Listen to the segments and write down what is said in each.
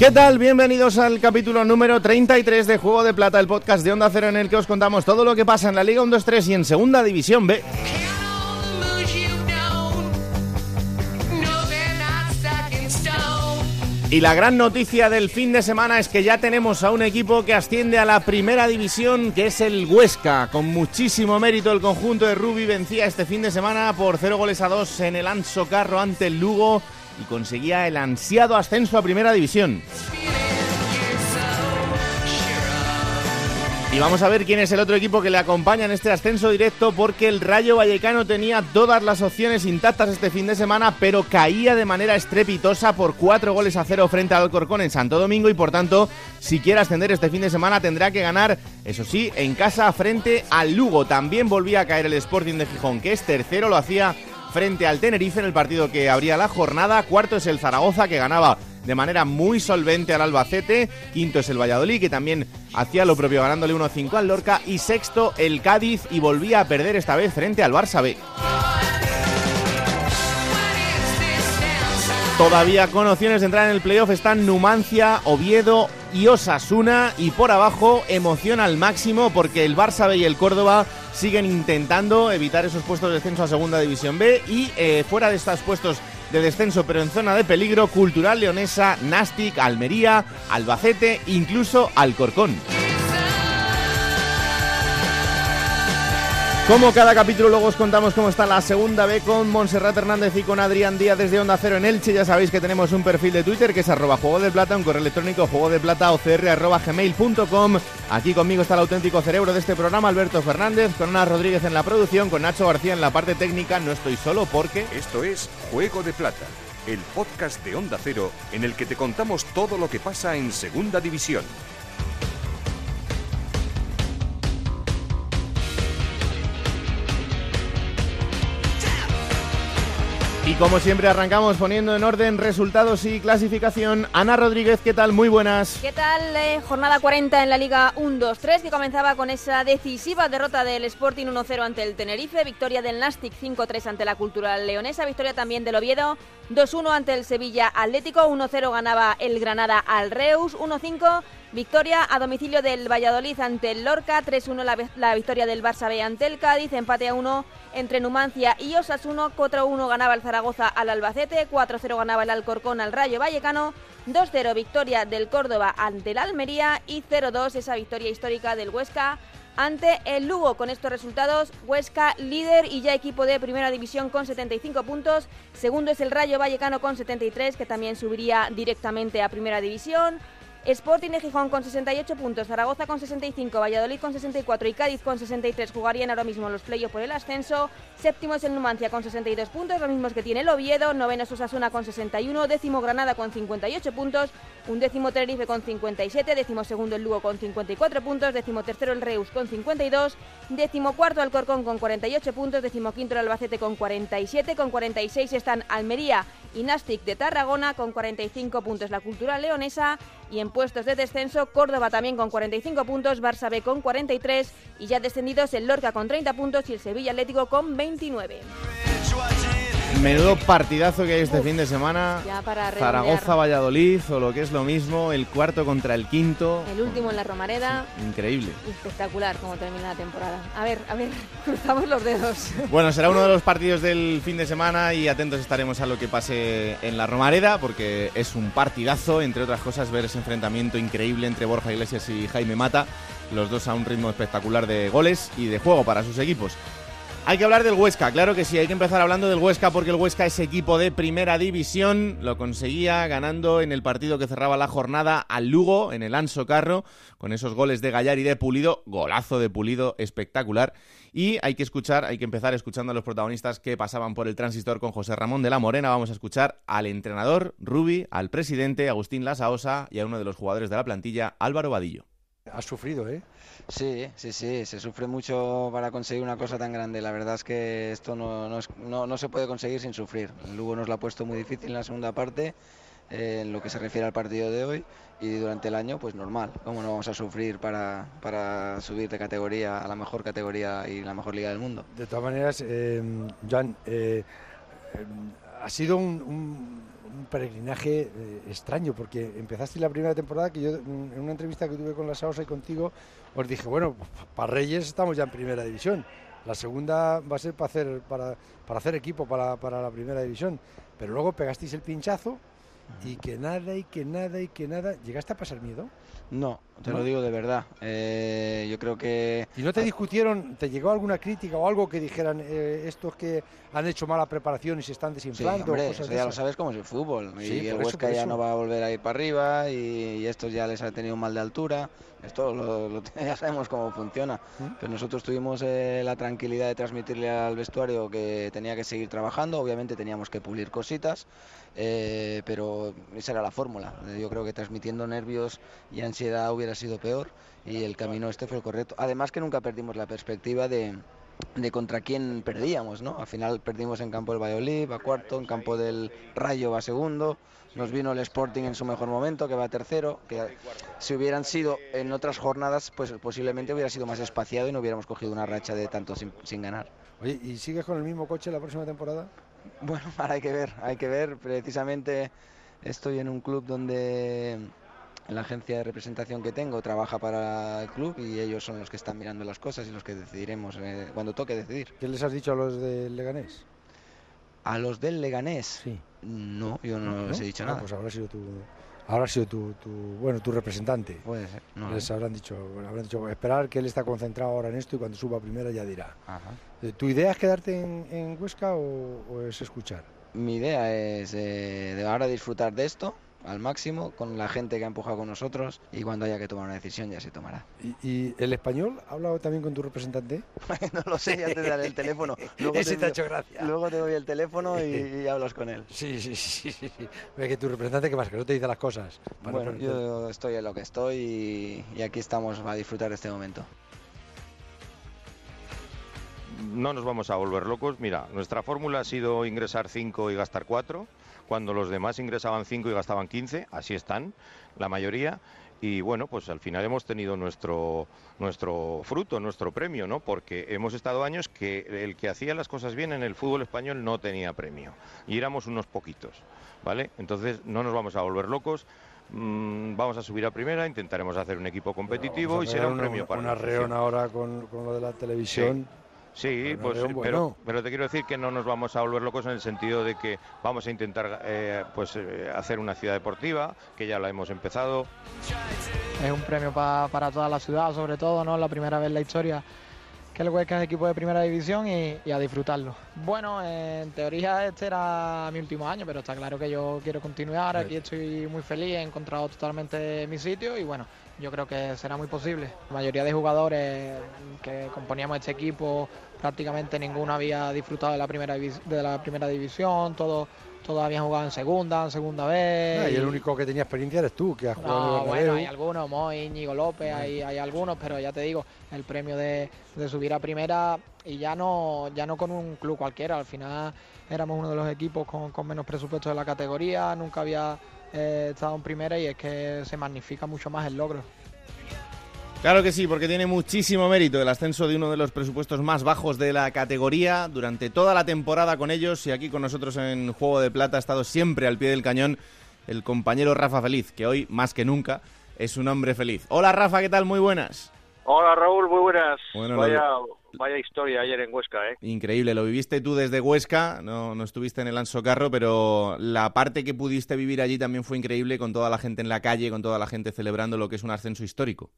¿Qué tal? Bienvenidos al capítulo número 33 de Juego de Plata, el podcast de Onda Cero en el que os contamos todo lo que pasa en la Liga 1-2-3 y en Segunda División B. Y la gran noticia del fin de semana es que ya tenemos a un equipo que asciende a la primera división, que es el Huesca. Con muchísimo mérito el conjunto de Rubi vencía este fin de semana por 0 goles a 2 en el Anso Carro ante el Lugo y conseguía el ansiado ascenso a Primera División. Y vamos a ver quién es el otro equipo que le acompaña en este ascenso directo porque el Rayo Vallecano tenía todas las opciones intactas este fin de semana, pero caía de manera estrepitosa por cuatro goles a cero frente al Alcorcón en Santo Domingo y por tanto, si quiere ascender este fin de semana tendrá que ganar, eso sí, en casa frente al Lugo. También volvía a caer el Sporting de Gijón, que es tercero, lo hacía frente al Tenerife en el partido que abría la jornada. Cuarto es el Zaragoza que ganaba de manera muy solvente al Albacete. Quinto es el Valladolid que también hacía lo propio ganándole 1-5 al Lorca. Y sexto el Cádiz y volvía a perder esta vez frente al Barça B. Todavía con opciones de entrar en el playoff están Numancia, Oviedo y Osasuna. Y por abajo, emoción al máximo porque el Barça B y el Córdoba siguen intentando evitar esos puestos de descenso a Segunda División B. Y eh, fuera de estos puestos de descenso, pero en zona de peligro, Cultural Leonesa, Nastic, Almería, Albacete, incluso Alcorcón. Como cada capítulo luego os contamos cómo está la segunda B con Montserrat Hernández y con Adrián Díaz desde Onda Cero en Elche. Ya sabéis que tenemos un perfil de Twitter que es arroba juego de plata, un correo electrónico juego de plata ocr arroba gmail.com. Aquí conmigo está el auténtico cerebro de este programa, Alberto Fernández, con Ana Rodríguez en la producción, con Nacho García en la parte técnica. No estoy solo porque... Esto es Juego de Plata, el podcast de Onda Cero en el que te contamos todo lo que pasa en Segunda División. Y como siempre arrancamos poniendo en orden resultados y clasificación. Ana Rodríguez, ¿qué tal? Muy buenas. ¿Qué tal? Eh, jornada 40 en la Liga 1-2-3 que comenzaba con esa decisiva derrota del Sporting 1-0 ante el Tenerife, victoria del Nastic 5-3 ante la Cultural Leonesa, victoria también del Oviedo 2-1 ante el Sevilla Atlético, 1-0 ganaba el Granada al Reus, 1-5 Victoria a domicilio del Valladolid ante el Lorca, 3-1 la, la, victoria del Barça B ante el Cádiz, empate a 1 entre Numancia y Osasuna, 4-1 ganaba el Zaragoza al Albacete, 4-0 ganaba el Alcorcón al Rayo Vallecano, 2-0 victoria del Córdoba ante el Almería y 0-2 esa victoria histórica del Huesca ante el Lugo. Con estos resultados, Huesca líder y ya equipo de primera división con 75 puntos. Segundo es el Rayo Vallecano con 73, que también subiría directamente a primera división. Sporting de Gijón con 68 puntos, Zaragoza con 65, Valladolid con 64 y Cádiz con 63 jugarían ahora mismo los playoffs por el ascenso. Séptimo es el Numancia con 62 puntos, los mismos que tiene el Oviedo. Noveno es Osasuna con 61, décimo Granada con 58 puntos, un décimo Tenerife con 57, décimo segundo el Lugo con 54 puntos, décimo tercero el Reus con 52, décimo cuarto Alcorcón con 48 puntos, décimo quinto el Albacete con 47, con 46 están Almería y Nastic de Tarragona con 45 puntos la Cultura Leonesa y en puestos de descenso Córdoba también con 45 puntos, Barça B con 43 y ya descendidos el Lorca con 30 puntos y el Sevilla Atlético con 29. Menudo partidazo que hay este Uf, fin de semana. ya para redondear. Zaragoza-Valladolid o lo que es lo mismo, el cuarto contra el quinto. El último en la Romareda. Increíble. Espectacular como termina la temporada. A ver, a ver, cruzamos los dedos. Bueno, será uno de los partidos del fin de semana y atentos estaremos a lo que pase en la Romareda porque es un partidazo, entre otras cosas, ver ese enfrentamiento increíble entre Borja Iglesias y Jaime Mata, los dos a un ritmo espectacular de goles y de juego para sus equipos. Hay que hablar del Huesca, claro que sí, hay que empezar hablando del Huesca porque el Huesca es equipo de primera división, lo conseguía ganando en el partido que cerraba la jornada al Lugo, en el Anso Carro, con esos goles de Gallar y de Pulido, golazo de Pulido espectacular. Y hay que escuchar, hay que empezar escuchando a los protagonistas que pasaban por el transistor con José Ramón de la Morena. Vamos a escuchar al entrenador Rubi, al presidente Agustín Lasaosa y a uno de los jugadores de la plantilla, Álvaro Vadillo. Has sufrido, ¿eh? Sí, sí, sí, se sufre mucho para conseguir una cosa tan grande. La verdad es que esto no, no, no, se puede conseguir sin sufrir. El Lugo nos lo ha puesto muy difícil en la segunda parte, eh, en lo que se refiere al partido de hoy, y durante el año, pues normal. ¿Cómo no vamos a sufrir para, para subir de categoría a la mejor categoría y la mejor liga del mundo? De todas maneras, eh, Jan, eh, ha sido un un peregrinaje eh, extraño, porque empezaste la primera temporada que yo, en una entrevista que tuve con la Sausa y contigo, os dije, bueno, para Reyes estamos ya en primera división. La segunda va a ser para hacer, para, para hacer equipo para, para la primera división. Pero luego pegasteis el pinchazo y que nada, y que nada, y que nada. ¿Llegaste a pasar miedo? No, te lo digo de verdad. Eh, yo creo que... ¿Y no te discutieron, te llegó alguna crítica o algo que dijeran eh, estos que han hecho mala preparación y se están desinflando? Sí, ya lo sabes cómo es el fútbol. y el Huesca ya no va a volver a ir para arriba y, estos ya les ha tenido mal de altura. Esto lo, ya sabemos cómo funciona. ¿Mm? Pero nosotros tuvimos eh, la tranquilidad de transmitirle al vestuario que tenía que seguir trabajando. Obviamente teníamos que pulir cositas. Eh, pero esa era la fórmula. Yo creo que transmitiendo nervios y ansiedad hubiera sido peor y el camino este fue el correcto. Además que nunca perdimos la perspectiva de, de contra quién perdíamos, ¿no? Al final perdimos en campo del Valladolid, va cuarto, en campo del Rayo va segundo, nos vino el Sporting en su mejor momento, que va tercero, que si hubieran sido en otras jornadas, pues posiblemente hubiera sido más espaciado y no hubiéramos cogido una racha de tanto sin, sin ganar. Oye, ¿y sigues con el mismo coche la próxima temporada? Bueno, ahora hay que ver, hay que ver. Precisamente estoy en un club donde la agencia de representación que tengo trabaja para el club y ellos son los que están mirando las cosas y los que decidiremos eh, cuando toque decidir. ¿Qué les has dicho a los del Leganés? ¿A los del Leganés? Sí. No, yo no, les he dicho ah, nada. Pues habrá sido tu, habrá sido tu, bueno, tu representante. Puede ser. les habrán dicho, habrán dicho, esperar que él está concentrado ahora en esto y cuando suba a primera ya dirá. Eh, ¿Tu idea es quedarte en, Huesca o, es escuchar? Mi idea es eh, de ahora disfrutar de esto al máximo con la gente que ha empujado con nosotros y cuando haya que tomar una decisión ya se tomará. ¿Y, el español ha hablado también con tu representante? no lo sé, ya te daré el teléfono. Luego Ese te, ha hecho gracia. Luego te doy el teléfono y, hablas con él. Sí, sí, sí. sí, Ve que tu representante, que más? Que no te dice las cosas. Bueno, yo estoy en lo que estoy y, y aquí estamos a disfrutar de este momento no nos vamos a volver locos. Mira, nuestra fórmula ha sido ingresar 5 y gastar 4 cuando los demás ingresaban 5 y gastaban 15, así están la mayoría. Y bueno, pues al final hemos tenido nuestro, nuestro fruto, nuestro premio, ¿no? Porque hemos estado años que el que hacía las cosas bien en el fútbol español no tenía premio. Y éramos unos poquitos, ¿vale? Entonces no nos vamos a volver locos. Mm, vamos a subir a primera, intentaremos hacer un equipo competitivo y será un premio para Una reón ahora con, con, lo de la televisión. Sí, pues, pero, pero, te quiero decir que no nos vamos a volver locos en el sentido de que vamos a intentar eh, pues eh, hacer una ciudad deportiva, que ya la hemos empezado. Es un premio para toda la ciudad, sobre todo, ¿no? La primera vez en la historia que el Huesca es equipo de primera división y, y, a disfrutarlo. Bueno, en teoría este era mi último año, pero está claro que yo quiero continuar, aquí estoy muy feliz, he encontrado totalmente mi sitio y bueno, yo creo que será muy posible. La mayoría de jugadores que componíamos este equipo, prácticamente ninguno había disfrutado de la primera, de la primera división, todos todos habían jugado en segunda, en segunda vez. y, el único que tenía experiencia eres tú, que has jugado no, bueno, hay algunos, Moy, Íñigo López, hay, hay, algunos, pero ya te digo, el premio de, de, subir a primera y ya no, ya no con un club cualquiera, al final éramos uno de los equipos con, con menos presupuesto de la categoría, nunca había eh, estado en primera y es que se magnifica mucho más el logro. Claro que sí, porque tiene muchísimo mérito el ascenso de uno de los presupuestos más bajos de la categoría durante toda la temporada con ellos y aquí con nosotros en Juego de Plata ha estado siempre al pie del cañón el compañero Rafa Feliz, que hoy más que nunca es un hombre feliz. Hola Rafa, ¿qué tal? Muy buenas. Hola Raúl, muy buenas. vaya, vaya historia ayer en Huesca, ¿eh? Increíble, lo viviste tú desde Huesca, no, no estuviste en el Anso Carro, pero la parte que pudiste vivir allí también fue increíble con toda la gente en la calle, con toda la gente celebrando lo que es un ascenso histórico.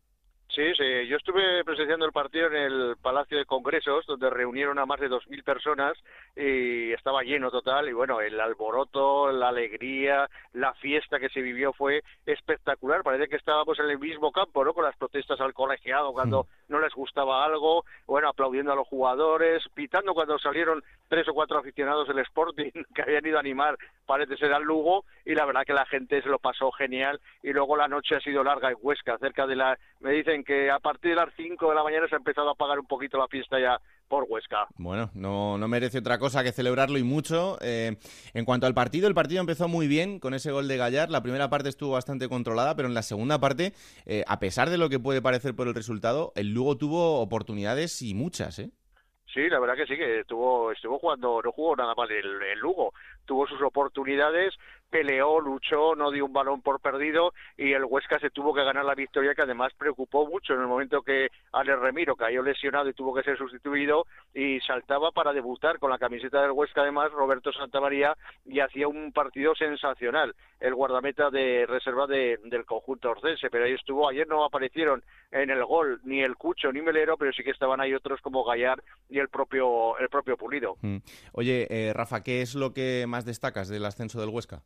Sí, sí, yo estuve presenciando el partido en el Palacio de Congresos, donde reunieron a más de 2.000 personas y estaba lleno total. Y bueno, el alboroto, la alegría, la fiesta que se vivió fue espectacular. Parece que estábamos en el mismo campo, ¿no? Con las protestas al colegiado cuando no les gustaba algo, bueno, aplaudiendo a los jugadores, pitando cuando salieron tres o cuatro aficionados del Sporting que habían ido a animar, parece ser al Lugo, y la verdad que la gente se lo pasó genial, y luego la noche ha sido larga en Huesca, cerca de la, me dicen que a partir de las cinco de la mañana se ha empezado a apagar un poquito la fiesta ya por Huesca. Bueno, no, no merece otra cosa que celebrarlo y mucho. Eh, en cuanto al partido, el partido empezó muy bien con ese gol de Gallar. La primera parte estuvo bastante controlada, pero en la segunda parte, eh, a pesar de lo que puede parecer por el resultado, el Lugo tuvo oportunidades y muchas, ¿eh? Sí, la verdad que sí, que estuvo, estuvo jugando, no jugó nada mal el, el Lugo, tuvo sus oportunidades, peleó, luchó, no dio un balón por perdido y el Huesca se tuvo que ganar la victoria que además preocupó mucho en el momento que Ale Remiro cayó lesionado y tuvo que ser sustituido y saltaba para debutar con la camiseta del Huesca además Roberto Santamaría y hacía un partido sensacional el guardameta de reserva del conjunto orcense, pero ahí estuvo, ayer no aparecieron en el gol ni el Cucho ni Melero, pero sí que estaban ahí otros como Gallar y el propio el propio Pulido. Mm. Oye, eh, Rafa, ¿qué es lo que más destacas del ascenso del Huesca?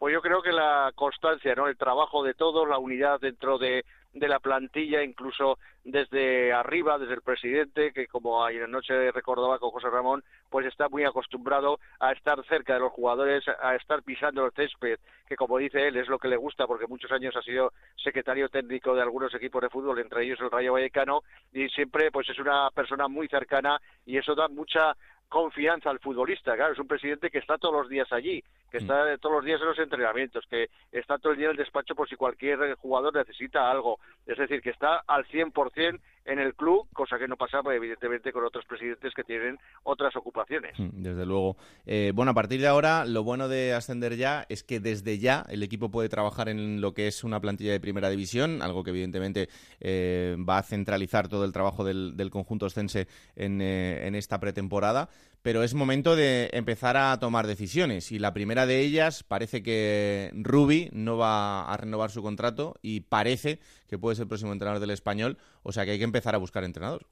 Pues yo creo que la constancia, ¿no? El trabajo de todos, la unidad dentro de, de la plantilla, incluso desde arriba, desde el presidente, que como ayer noche recordaba con José Ramón, pues está muy acostumbrado a estar cerca de los jugadores, a estar pisando el césped, que como dice él es lo que le gusta porque muchos años ha sido secretario técnico de algunos equipos de fútbol, entre ellos el Rayo Vallecano, y siempre pues es una persona muy cercana y eso da mucha confianza al futbolista. Claro, es un presidente que está todos los días allí, que mm. está todos los días en los entrenamientos, que está todo el día en el despacho por si cualquier jugador necesita algo. Es decir, que está al 100% en el club, cosa que no pasa pues, evidentemente con otros presidentes que tienen otras ocupaciones. Mm, desde luego. Eh, bueno, a partir de ahora, lo bueno de ascender ya es que desde ya el equipo puede trabajar en lo que es una plantilla de primera división, algo que evidentemente eh, va a centralizar todo el trabajo del, conjunto oscense en, eh, en esta pretemporada pero es momento de empezar a tomar decisiones. Y la primera de ellas parece que Rubi no va a renovar su contrato y parece que puede ser el próximo entrenador del español, o sea que hay que empezar a buscar entrenador.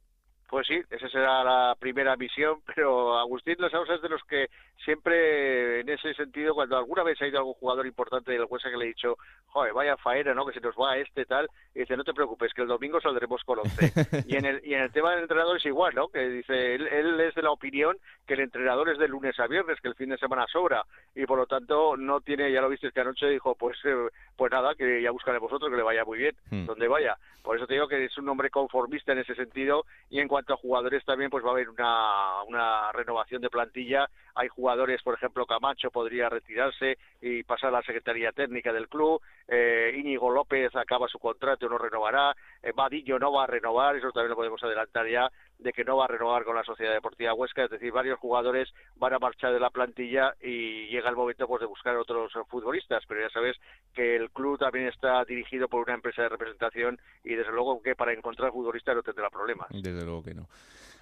Pues sí, esa será la primera misión, pero Agustín Los es de los que siempre, en ese sentido, cuando alguna vez ha ido algún jugador importante del Huesa que le ha dicho, joder, vaya faena, ¿no? Que se nos va este tal, y dice, no te preocupes, que el domingo saldremos con 11. y, en el, y en el tema del entrenador es igual, ¿no? Que dice, él, él es de la opinión que el entrenador es de lunes a viernes, que el fin de semana sobra, y por lo tanto no tiene, ya lo viste que anoche dijo, pues, eh, pues nada, que ya buscaré vosotros, que le vaya muy bien, hmm. donde vaya. Por eso te digo que es un hombre conformista en ese sentido, y en cuanto a jugadores también pues va a haber una, una renovación de plantilla. Hay jugadores, por ejemplo, Camacho podría retirarse y pasar a la Secretaría Técnica del club. Eh, Íñigo López acaba su contrato no renovará. Eh, Vadillo no va a renovar, eso también lo podemos adelantar ya de que no va a renovar con la Sociedad Deportiva Huesca, es decir, varios jugadores van a marchar de la plantilla y llega el momento pues de buscar otros futbolistas, pero ya sabes que el club también está dirigido por una empresa de representación y desde luego que para encontrar futbolistas no tendrá problemas. Desde luego que no.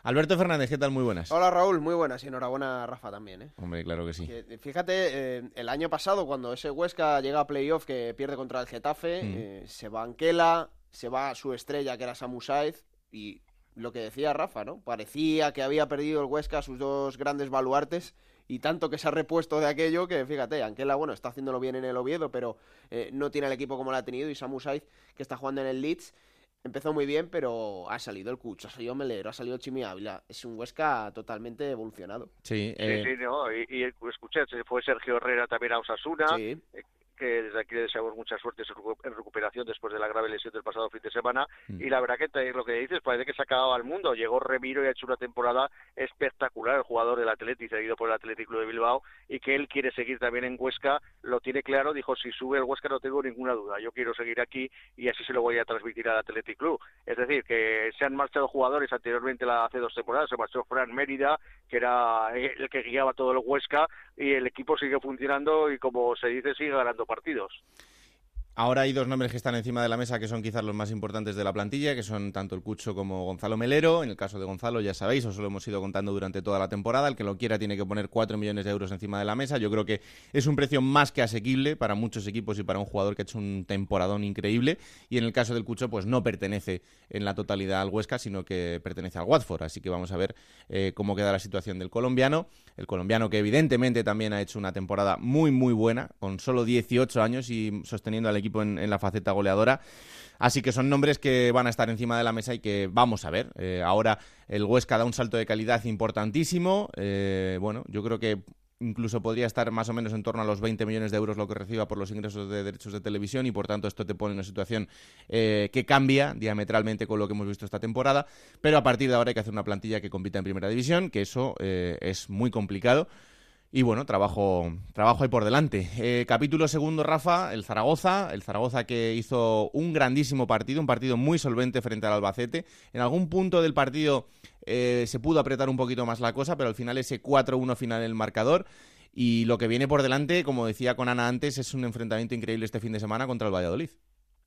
Alberto Fernández, ¿qué tal? Muy buenas. Hola Raúl, muy buenas y enhorabuena Rafa también. ¿eh? Hombre, claro que sí. fíjate, eh, el año pasado cuando ese Huesca llega a playoff que pierde contra el Getafe, mm. eh, se va Anquela, se va su estrella que era Samu Saez y lo que decía Rafa, ¿no? Parecía que había perdido el Huesca sus dos grandes baluartes y tanto que se ha repuesto de aquello que, fíjate, Anquela, bueno, está haciéndolo bien en el Oviedo, pero eh, no tiene el equipo como lo ha tenido y Samu Saiz, que está jugando en el Leeds, empezó muy bien, pero ha salido el Cucho, ha salido Melero, ha salido Chimi Ávila. Es un Huesca totalmente evolucionado. Sí, sí, eh, no, y, y escuché, fue Sergio Herrera también a Osasuna. Sí. Eh, que desde aquí le deseamos mucha suerte en recuperación después de la grave lesión del pasado fin de semana. Mm. Y la verdad que lo que dices, parece que se acababa al mundo. Llegó Remiro y ha hecho una temporada espectacular, el jugador del Atleti, seguido por el Atlético de Bilbao, y que él quiere seguir también en Huesca, lo tiene claro, dijo, si sube el Huesca no tengo ninguna duda, yo quiero seguir aquí y así se lo voy a transmitir al Athletic Club. Es decir, que se han marchado jugadores anteriormente hace dos temporadas, se marchó Fran Mérida, que era el que guiaba todo el Huesca, y el equipo sigue funcionando y como se dice, sigue ganando partidos. Ahora hay dos nombres que están encima de la mesa que son quizás los más importantes de la plantilla, que son tanto el Cucho como Gonzalo Melero. En el caso de Gonzalo, ya sabéis, os lo hemos ido contando durante toda la temporada. El que lo quiera tiene que poner 4 millones de euros encima de la mesa. Yo creo que es un precio más que asequible para muchos equipos y para un jugador que ha hecho un temporadón increíble. Y en el caso del Cucho, pues no pertenece en la totalidad al Huesca, sino que pertenece al Watford. Así que vamos a ver eh, cómo queda la situación del colombiano. El colombiano que evidentemente también ha hecho una temporada muy, muy buena, con solo 18 años y sosteniendo al equipo equipo en, la faceta goleadora. Así que son nombres que van a estar encima de la mesa y que vamos a ver. Eh, ahora el Huesca da un salto de calidad importantísimo. Eh, bueno, yo creo que incluso podría estar más o menos en torno a los 20 millones de euros lo que reciba por los ingresos de derechos de televisión y por tanto esto te pone en una situación eh, que cambia diametralmente con lo que hemos visto esta temporada, pero a partir de ahora hay que hacer una plantilla que compita en primera división, que eso es muy complicado. Y bueno, trabajo, trabajo ahí por delante. Eh, capítulo segundo, Rafa, el Zaragoza. El Zaragoza que hizo un grandísimo partido, un partido muy solvente frente al Albacete. En algún punto del partido eh, se pudo apretar un poquito más la cosa, pero al final ese 4-1 final en el marcador. Y lo que viene por delante, como decía con Ana antes, es un enfrentamiento increíble este fin de semana contra el Valladolid.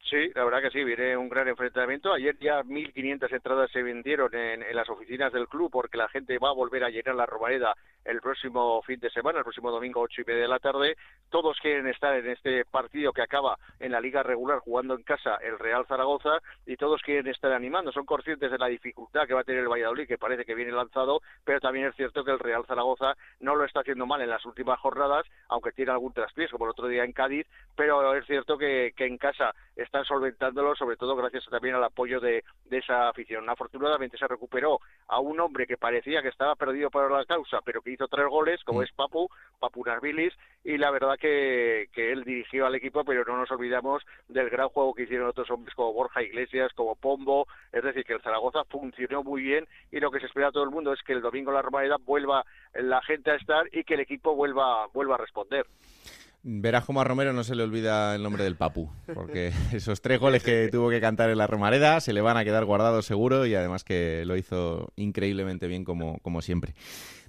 Sí, la verdad que sí, viene un gran enfrentamiento. Ayer ya 1.500 entradas se vendieron en, las oficinas del club porque la gente va a volver a llenar la Romareda el próximo fin de semana, el próximo domingo ocho y media de la tarde. Todos quieren estar en este partido que acaba en la liga regular jugando en casa el Real Zaragoza y todos quieren estar animando. Son conscientes de la dificultad que va a tener el Valladolid, que parece que viene lanzado, pero también es cierto que el Real Zaragoza no lo está haciendo mal en las últimas jornadas, aunque tiene algún traspiés, como el otro día en Cádiz, pero es cierto que, en casa están solventándolo, sobre todo gracias también al apoyo de, esa afición. Afortunadamente se recuperó a un hombre que parecía que estaba perdido para la causa, pero que hizo tres goles, como mm. es Papu, Papu Narvilis, y la verdad que, que él dirigió al equipo, pero no nos olvidamos del gran juego que hicieron otros hombres como Borja Iglesias, como Pombo, es decir, que el Zaragoza funcionó muy bien y lo que se espera a todo el mundo es que el domingo la Romareda vuelva la gente a estar y que el equipo vuelva, vuelva a responder. Verás como a Romero no se le olvida el nombre del Papu, porque esos tres goles que tuvo que cantar en la Romareda se le van a quedar guardados seguro y además que lo hizo increíblemente bien como, como siempre.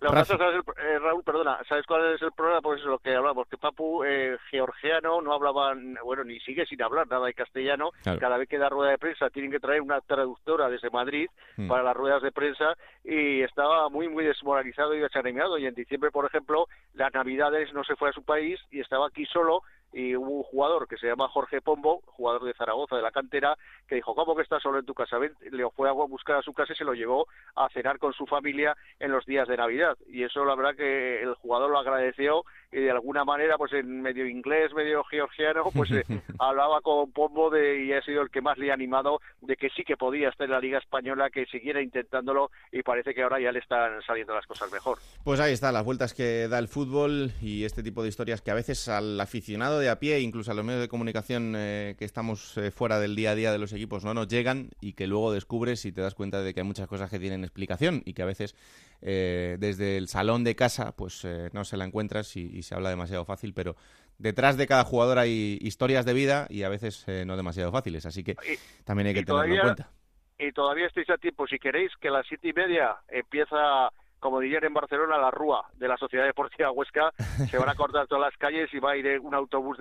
Lo ¿sabes eh, Raúl, perdona, ¿sabes cuál es el problema? Pues es lo que hablamos, que Papu, eh, georgiano, no hablaba, bueno, ni sigue sin hablar nada de castellano. Cada vez que da rueda de prensa tienen que traer una traductora desde Madrid hmm. para las ruedas de prensa y estaba muy, muy desmoralizado y desanimado. Y en diciembre, por ejemplo, las Navidades no se fue a su país y estaba aquí solo y hubo un jugador que se llama Jorge Pombo, jugador de Zaragoza, de la cantera, que dijo, ¿cómo que estás solo en tu casa? Le fue a buscar a su casa y se lo llevó a cenar con su familia en los días de Navidad. Y eso la verdad que el jugador lo agradeció y de alguna manera, pues en medio inglés, medio georgiano, pues eh, hablaba con Pombo de, y ha sido el que más le ha animado de que sí que podía estar en la Liga Española, que siguiera intentándolo y parece que ahora ya le están saliendo las cosas mejor. Pues ahí está, las vueltas que da el fútbol y este tipo de historias que a veces al aficionado de a pie, incluso a los medios de comunicación eh, que estamos eh, fuera del día a día de los equipos, no nos llegan y que luego descubres y te das cuenta de que hay muchas cosas que tienen explicación y que a veces desde el salón de casa pues no se la encuentras y se habla demasiado fácil, pero detrás de cada jugador hay historias de vida y a veces eh, no demasiado fáciles, así que también hay que tenerlo en cuenta. Y todavía estáis a tiempo, si queréis, que a las siete y media empieza como dirían en Barcelona, la rúa de la Sociedad Deportiva Huesca. Se van a cortar todas las calles y va a ir un autobús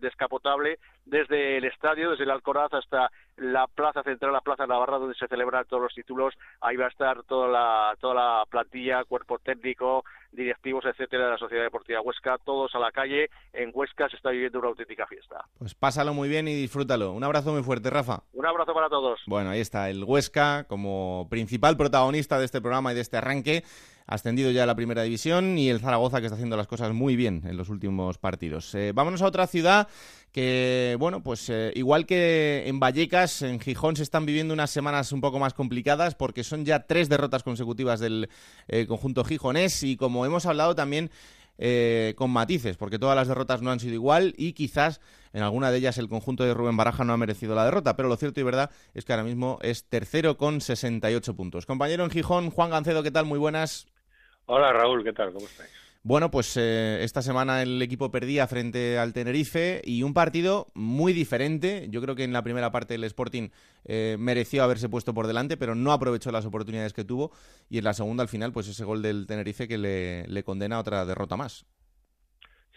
descapotable desde el estadio, desde el Alcoraz hasta la plaza central, la plaza Navarra, donde se celebran todos los títulos. Ahí va a estar toda la, toda la plantilla, cuerpo técnico, directivos, etcétera, de la Sociedad Deportiva Huesca, todos a la calle. En Huesca se está viviendo una auténtica fiesta. Pues pásalo muy bien y disfrútalo. Un abrazo muy fuerte, Rafa. Un abrazo para todos. Bueno, ahí está el Huesca como principal protagonista de este programa y de este arranque ascendido ya a la primera división y el Zaragoza que está haciendo las cosas muy bien en los últimos partidos. Eh, vámonos a otra ciudad que, bueno, pues eh, igual que en Vallecas, en Gijón se están viviendo unas semanas un poco más complicadas porque son ya tres derrotas consecutivas del eh, conjunto gijonés y como hemos hablado también con matices, porque todas las derrotas no han sido igual y quizás en alguna de ellas el conjunto de Rubén Baraja no ha merecido la derrota, pero lo cierto y verdad es que ahora mismo es tercero con 68 puntos. Compañero en Gijón, Juan Gancedo, ¿qué tal? Muy buenas. Hola Raúl, ¿qué tal? ¿Cómo estáis? Bueno, pues eh, esta semana el equipo perdía frente al Tenerife y un partido muy diferente. Yo creo que en la primera parte el Sporting eh, mereció haberse puesto por delante, pero no aprovechó las oportunidades que tuvo. Y en la segunda, al final, pues ese gol del Tenerife que le, condena a otra derrota más.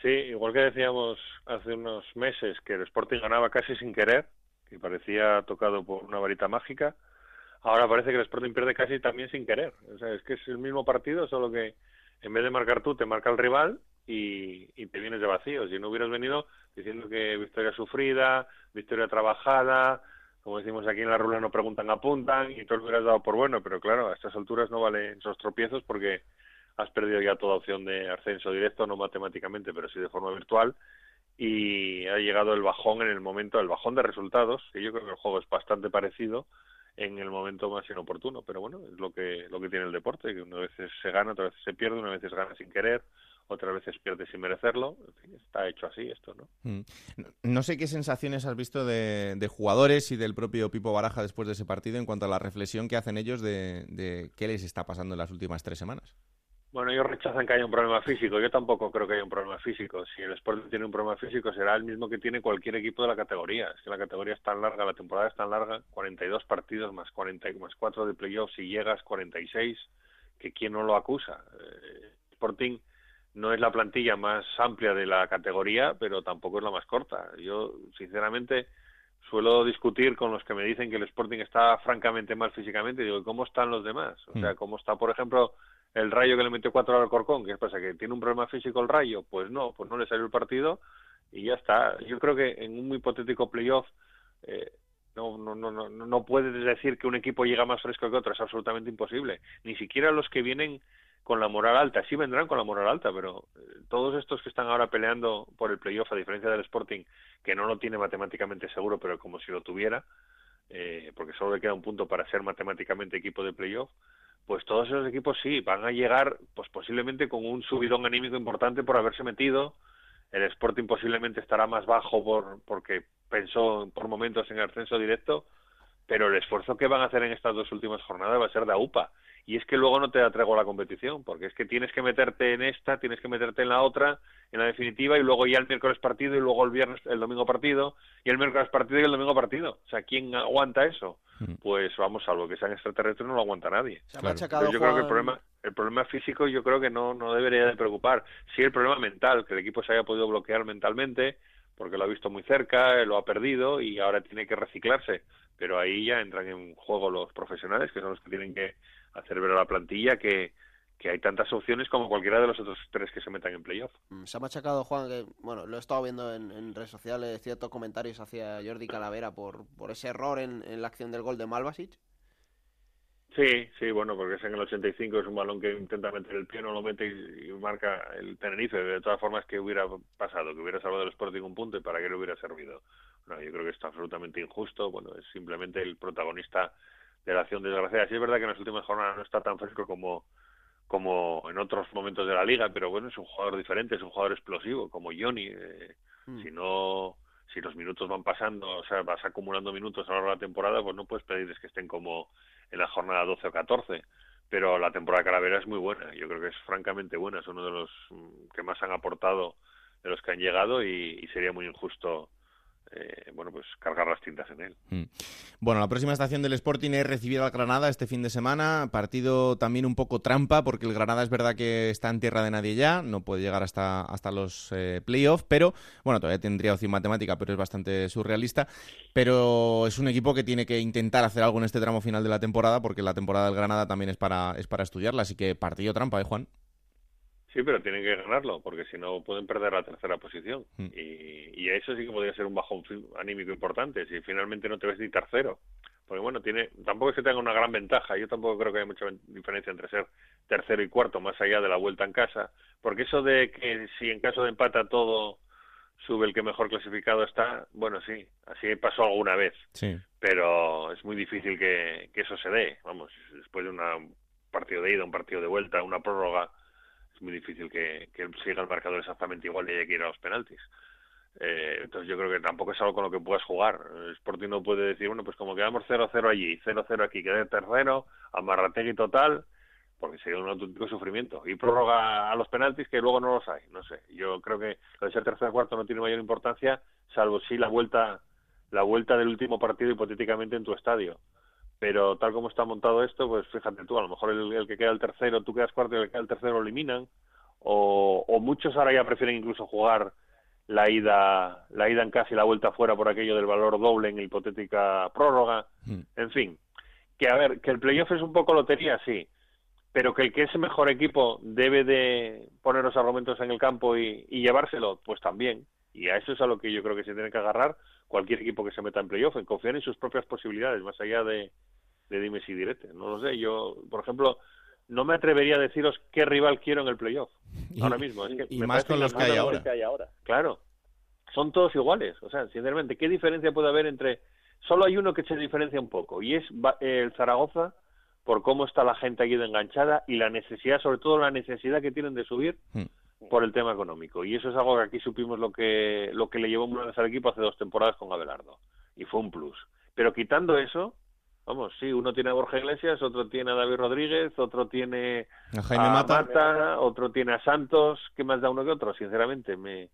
Sí, igual que decíamos hace unos meses que el Sporting ganaba casi sin querer, y parecía tocado por una varita mágica, ahora parece que el Sporting pierde casi también sin querer. O sea, es que es el mismo partido, solo que en vez de marcar tú, te marca el rival y, te vienes de vacío. Si no hubieras venido diciendo que victoria sufrida, victoria trabajada, como decimos aquí en la rula no preguntan, apuntan, y tú lo hubieras dado por bueno, pero claro, a estas alturas no valen esos tropiezos porque has perdido ya toda opción de ascenso directo, no matemáticamente, pero sí de forma virtual. y ha llegado el bajón en el momento, el bajón de resultados, que yo creo que el juego es bastante parecido en el momento más inoportuno, pero bueno, es lo que lo que tiene el deporte, que una veces se gana, otra vez se pierde, una vez gana sin querer, otras veces pierde sin merecerlo, en fin, está hecho así esto, ¿no? Mm. No sé qué sensaciones has visto de, de, jugadores y del propio Pipo Baraja después de ese partido en cuanto a la reflexión que hacen ellos de, de qué les está pasando en las últimas tres semanas. Bueno, ellos rechazan que haya un problema físico. Yo tampoco creo que haya un problema físico. Si el Sporting tiene un problema físico, será el mismo que tiene cualquier equipo de la categoría. Es que la categoría es tan larga, la temporada es tan larga, 42 partidos más 40 más 4 de playoffs y llegas 46, que quién no lo acusa. Eh, Sporting no es la plantilla más amplia de la categoría, pero tampoco es la más corta. Yo, sinceramente, suelo discutir con los que me dicen que el Sporting está francamente mal físicamente. Digo, ¿cómo están los demás? O sea, mm. ¿cómo está, por ejemplo, el Rayo que le metió cuatro al Corcón, ¿qué pasa? ¿Que tiene un problema físico el Rayo? Pues no, pues no le salió el partido y ya está. Yo creo que en un hipotético playoff eh, no, no, no, no, no puedes decir que un equipo llega más fresco que otro, es absolutamente imposible. Ni siquiera los que vienen con la moral alta, sí vendrán con la moral alta, pero eh, todos estos que están ahora peleando por el playoff, a diferencia del Sporting, que no lo tiene matemáticamente seguro, pero como si lo tuviera, eh, porque solo le queda un punto para ser matemáticamente equipo de playoff, pues todos esos equipos sí, van a llegar pues posiblemente con un subidón anímico importante por haberse metido. El Sporting posiblemente estará más bajo por porque pensó por momentos en el ascenso directo, pero el esfuerzo que van a hacer en estas dos últimas jornadas va a ser de AUPA. Y es que luego no te atrego la competición, porque es que tienes que meterte en esta, tienes que meterte en la otra, en la definitiva, y luego ya el miércoles partido, y luego el viernes, el domingo partido, y el miércoles partido y el domingo partido. O sea, ¿quién aguanta eso? Mm. Pues vamos, salvo que sean extraterrestres, no lo aguanta nadie. yo creo que el problema, el problema físico yo creo que no, no debería de preocupar. Sí el problema mental, que el equipo se haya podido bloquear mentalmente, porque lo ha visto muy cerca, lo ha perdido y ahora tiene que reciclarse. Pero ahí ya entran en juego los profesionales, que son los que tienen que hacer ver a la plantilla que, que hay tantas opciones como cualquiera de los otros tres que se metan en playoff. Mm, se ha machacado, Juan, que, bueno, lo he estado viendo en, redes sociales, ciertos comentarios hacia Jordi Calavera por, por ese error en, en la acción del gol de Malvasic. Sí, sí, bueno, porque es en el 85, es un balón que intenta meter el pie, no lo mete y, marca el Tenerife. De todas formas, que hubiera pasado? Que hubiera salvado el Sporting un punto y para qué le hubiera servido. No, yo creo que está absolutamente injusto. Bueno, es simplemente el protagonista de la acción desgraciada. Sí es verdad que en las últimas jornadas no está tan fresco como, como en otros momentos de la liga, pero bueno, es un jugador diferente, es un jugador explosivo, como Johnny. Eh, hmm. Si no, si los minutos van pasando, o sea, vas acumulando minutos a lo largo de la temporada, pues no puedes pedirles que estén como en la jornada 12 o 14. Pero la temporada de Calavera es muy buena, yo creo que es francamente buena, es uno de los mm, que más han aportado de los que han llegado y sería muy injusto eh, bueno, pues cargar las tintas en él. Mm. Bueno, la próxima estación del Sporting es recibir al Granada este fin de semana. Partido también un poco trampa, porque el Granada es verdad que está en tierra de nadie ya, no puede llegar hasta, hasta los eh, playoffs, pero bueno, todavía tendría opción matemática, pero es bastante surrealista. Pero es un equipo que tiene que intentar hacer algo en este tramo final de la temporada, porque la temporada del Granada también es para, es para estudiarla. Así que partido trampa, ¿eh, Juan? Sí, pero tienen que ganarlo, porque si no pueden perder la tercera posición. Mm. Y, eso sí que podría ser un bajón anímico importante, si finalmente no te ves ni tercero. Porque bueno, tiene tampoco es que tenga una gran ventaja. Yo tampoco creo que haya mucha diferencia entre ser tercero y cuarto, más allá de la vuelta en casa. Porque eso de que si en caso de empata todo sube el que mejor clasificado está, bueno, sí, así pasó alguna vez. Sí. Pero es muy difícil que, que eso se dé. Vamos, después de un partido de ida, un partido de vuelta, una prórroga es muy difícil que, que siga el marcador exactamente igual y haya que ir a los penaltis. Eh, entonces yo creo que tampoco es algo con lo que puedas jugar. El Sporting no puede decir, bueno, pues como quedamos 0-0 allí, 0-0 aquí, quedé tercero, amarrategui total, porque sería un auténtico sufrimiento. Y prórroga a los penaltis que luego no los hay, no sé. Yo creo que lo de ser tercero cuarto no tiene mayor importancia, salvo si la vuelta la vuelta del último partido hipotéticamente en tu estadio pero tal como está montado esto, pues fíjate tú, a lo mejor el, que queda el tercero, tú quedas cuarto y el que queda el tercero lo eliminan, o, o, muchos ahora ya prefieren incluso jugar la ida, la ida en casa y la vuelta fuera por aquello del valor doble en hipotética prórroga, hmm. en fin, que a ver, que el playoff es un poco lotería, sí, pero que el que es el mejor equipo debe de poner los argumentos en el campo y, y llevárselo, pues también, y a eso es a lo que yo creo que se tiene que agarrar cualquier equipo que se meta en playoff, en confiar en sus propias posibilidades, más allá de, de dimes y diretes. No lo sé, yo, por ejemplo, no me atrevería a deciros qué rival quiero en el playoff ahora mismo. y más con los que hay, ahora. Claro. son todos iguales. O sea, sinceramente, ¿qué diferencia puede haber entre... Solo hay uno que se diferencia un poco y es el Zaragoza por cómo está la gente aquí de enganchada y la necesidad, sobre todo la necesidad que tienen de subir hmm. Por el tema económico. Y eso es algo que aquí supimos lo que, lo que le llevó vez al equipo hace dos temporadas con Abelardo. Y fue un plus. Pero quitando eso, vamos, sí, uno tiene a Borja Iglesias, otro tiene a David Rodríguez, otro tiene a, Jaime Mata, otro tiene a Santos, ¿qué más da uno que otro? Sinceramente, me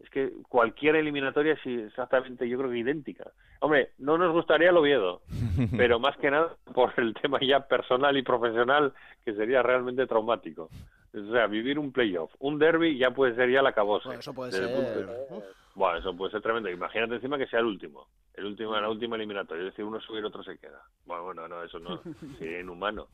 es que cualquier eliminatoria es exactamente, yo creo que idéntica. Hombre, no nos gustaría el Oviedo, pero más que nada por el tema ya personal y profesional, que sería realmente traumático. O sea, vivir un playoff, un derby ya puede ser ya la cabose. Bueno, eso puede ser. Bueno, eso puede ser tremendo. Imagínate encima que sea el último, el último, la última eliminatoria, es decir, uno subir, otro se queda. Bueno, bueno, no, eso no sería inhumano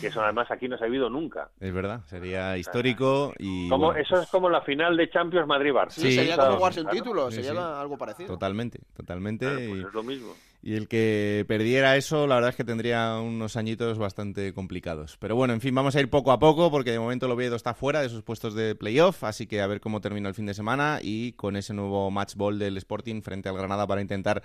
que eso además aquí no se ha habido nunca. Es verdad, sería histórico y... Como, Eso es como la final de Champions Madrid-Barça. Sí, sería como jugarse un título, sería algo parecido. Totalmente, totalmente. Pues es lo mismo. Y el que perdiera eso, la verdad es que tendría unos añitos bastante complicados. Pero bueno, en fin, vamos a ir poco a poco porque de momento el Oviedo está fuera de esos puestos de playoff, así que a ver cómo termina el fin de semana y con ese nuevo match ball del Sporting frente al Granada para intentar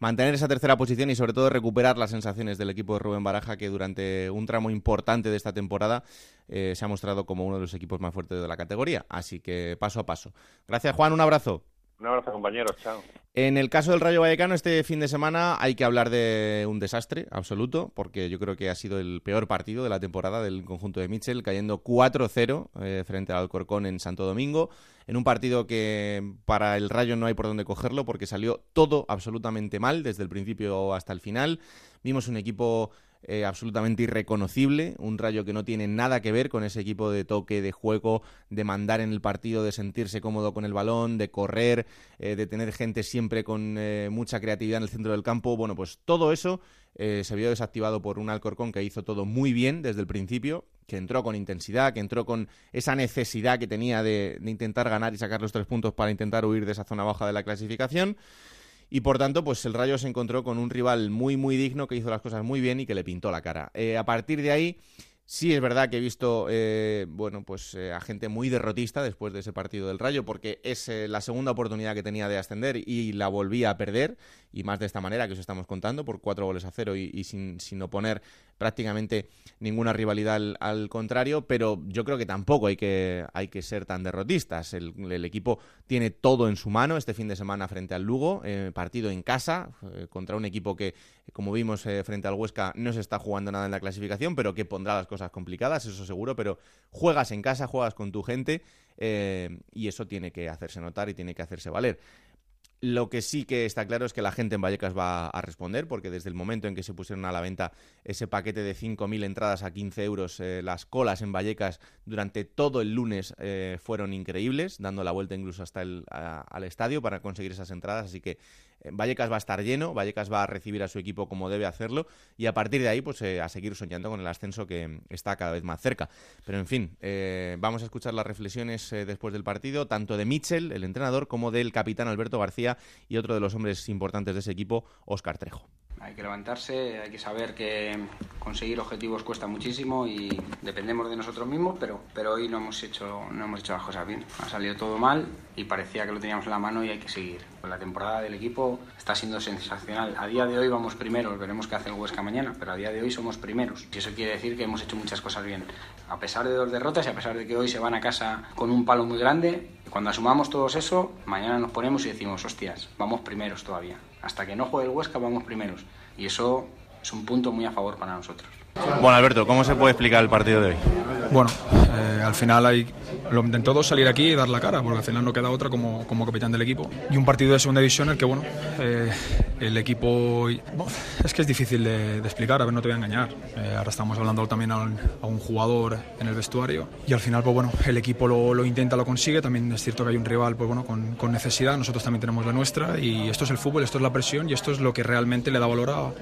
mantener esa tercera posición y sobre todo recuperar las sensaciones del equipo de Rubén Baraja que durante un tramo importante de esta temporada eh, se ha mostrado como uno de los equipos más fuertes de la categoría. Así que paso a paso. Gracias Juan, un abrazo. Un abrazo, compañeros. Chao. En el caso del Rayo Vallecano, este fin de semana hay que hablar de un desastre absoluto, porque yo creo que ha sido el peor partido de la temporada del conjunto de Mitchell, cayendo 4-0 eh, frente al Alcorcón en Santo Domingo, en un partido que para el Rayo no hay por dónde cogerlo, porque salió todo absolutamente mal, desde el principio hasta el final. Vimos un equipo eh, absolutamente irreconocible, un Rayo que no tiene nada que ver con ese equipo de toque, de juego, de mandar en el partido, de sentirse cómodo con el balón, de correr, eh, de tener gente siempre con eh, mucha creatividad en el centro del campo. Bueno, pues todo eso se vio desactivado por un Alcorcón que hizo todo muy bien desde el principio, que entró con intensidad, que entró con esa necesidad que tenía de intentar ganar y sacar los tres puntos para intentar huir de esa zona baja de la clasificación y por tanto, pues el Rayo se encontró con un rival muy, muy digno que hizo las cosas muy bien y que le pintó la cara. Eh, a partir de ahí, Sí, es verdad que he visto, eh, bueno, pues eh, a gente muy derrotista después de ese partido del Rayo, porque es la segunda oportunidad que tenía de ascender y la volvía a perder, y más de esta manera que os estamos contando, por cuatro goles a cero y, sin, sin, oponer prácticamente ninguna rivalidad al, contrario, pero yo creo que tampoco hay que, hay que ser tan derrotistas. El, equipo tiene todo en su mano este fin de semana frente al Lugo, eh, partido en casa, contra un equipo que, como vimos frente al Huesca, no se está jugando nada en la clasificación, pero que pondrá las cosas complicadas, eso seguro, pero juegas en casa, juegas con tu gente eh, y eso tiene que hacerse notar y tiene que hacerse valer. Lo que sí que está claro es que la gente en Vallecas va a responder, porque desde el momento en que se pusieron a la venta ese paquete de 5.000 entradas a 15 euros, eh, las colas en Vallecas durante todo el lunes eh, fueron increíbles, dando la vuelta incluso hasta el al estadio para conseguir esas entradas. Así que Vallecas va a estar lleno, Vallecas va a recibir a su equipo como debe hacerlo y a partir de ahí pues eh, a seguir soñando con el ascenso que está cada vez más cerca. Pero en fin, eh, vamos a escuchar las reflexiones eh, después del partido, tanto de Mitchell, el entrenador, como del capitán Alberto García y otro de los hombres importantes de ese equipo, Óscar Trejo. Hay que levantarse, hay que saber que conseguir objetivos cuesta muchísimo y dependemos de nosotros mismos, pero, pero hoy no hemos, hecho, no hemos hecho las cosas bien. Ha salido todo mal y parecía que lo teníamos en la mano y hay que seguir. La temporada del equipo está siendo sensacional. A día de hoy vamos primeros, veremos qué hace el Huesca mañana, pero a día de hoy somos primeros. Y eso quiere decir que hemos hecho muchas cosas bien. A pesar de dos derrotas y a pesar de que hoy se van a casa con un palo muy grande, cuando asumamos todos eso, mañana nos ponemos y decimos, hostias, vamos primeros todavía. Hasta que no juegue el Huesca vamos primeros. Y eso es un punto muy a favor para nosotros. Bueno, Alberto, ¿cómo se puede explicar el partido de hoy? Bueno, eh, al final hay, lo intentó salir aquí y dar la cara, porque al final no queda otra como, como capitán del equipo. Y un partido de segunda división en el que, bueno, eh, el equipo. es que es difícil de, explicar, a ver, no te voy a engañar. Eh, ahora estamos hablando también a un, a un, jugador en el vestuario. Y al final, pues bueno, el equipo lo, lo, intenta, lo consigue. También es cierto que hay un rival pues bueno, con, con, necesidad, nosotros también tenemos la nuestra. Y esto es el fútbol, esto es la presión y esto es lo que realmente le da valor a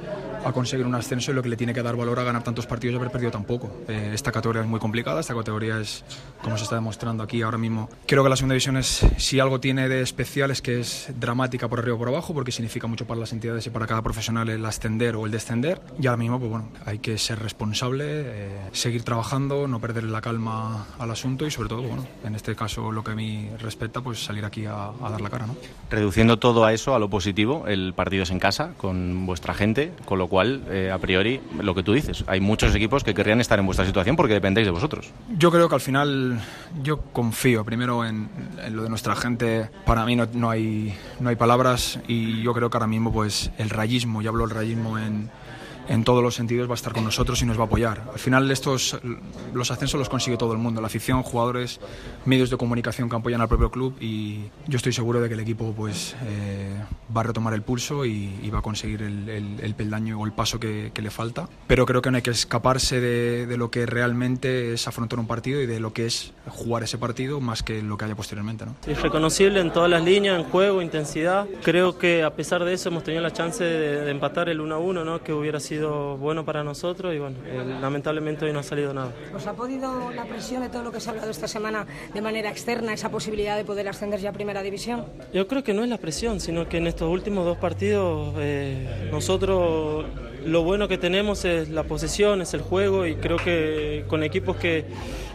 a conseguir un ascenso y lo que le tiene que dar valor a ganar tantos partidos y haber perdido tan poco. Eh, esta categoría es muy complicada, esta categoría es, como se está demostrando aquí ahora mismo, creo que la segunda división es, si algo tiene de especial es que es dramática por arriba o por abajo, porque significa mucho para las entidades y para cada profesional el ascender o el descender. Y ahora mismo, pues bueno, hay que ser responsable, eh, seguir trabajando, no perder la calma al asunto y sobre todo, bueno, en este caso lo que a mí respecta, pues salir aquí a, dar la cara, ¿no? Reduciendo todo a eso, a lo positivo, el partido es en casa, con vuestra gente, con lo cual, eh, a priori, lo que tú dices, hay muchos equipos que querrían estar en vuestra situación porque dependéis de vosotros. Yo creo que al final, yo confío primero en, en lo de nuestra gente. Para mí no, no, hay, no hay palabras y yo creo que ahora mismo pues el rayismo, ya hablo el rayismo en, en todos los sentidos va a estar con nosotros y nos va a apoyar. Al final estos los ascensos los consigue todo el mundo, la afición, jugadores, medios de comunicación que apoyan al propio club y yo estoy seguro de que el equipo pues eh, va a retomar el pulso y, va a conseguir el, el, peldaño o el paso que, le falta. Pero creo que no hay que escaparse de, de, lo que realmente es afrontar un partido y de lo que es jugar ese partido más que lo que haya posteriormente. ¿no? Es reconocible en todas las líneas, en juego, intensidad. Creo que a pesar de eso hemos tenido la chance de, de empatar el 1 a 1, ¿no? que hubiera sido bueno para nosotros y bueno, eh, lamentablemente hoy no ha salido nada. ¿Os ha podido la presión de todo lo que se ha hablado esta semana de manera externa, esa posibilidad de poder ascender ya a Primera División? Yo creo que no es la presión, sino que en estos últimos dos partidos eh, nosotros lo bueno que tenemos es la posesión, es el juego y creo que con equipos que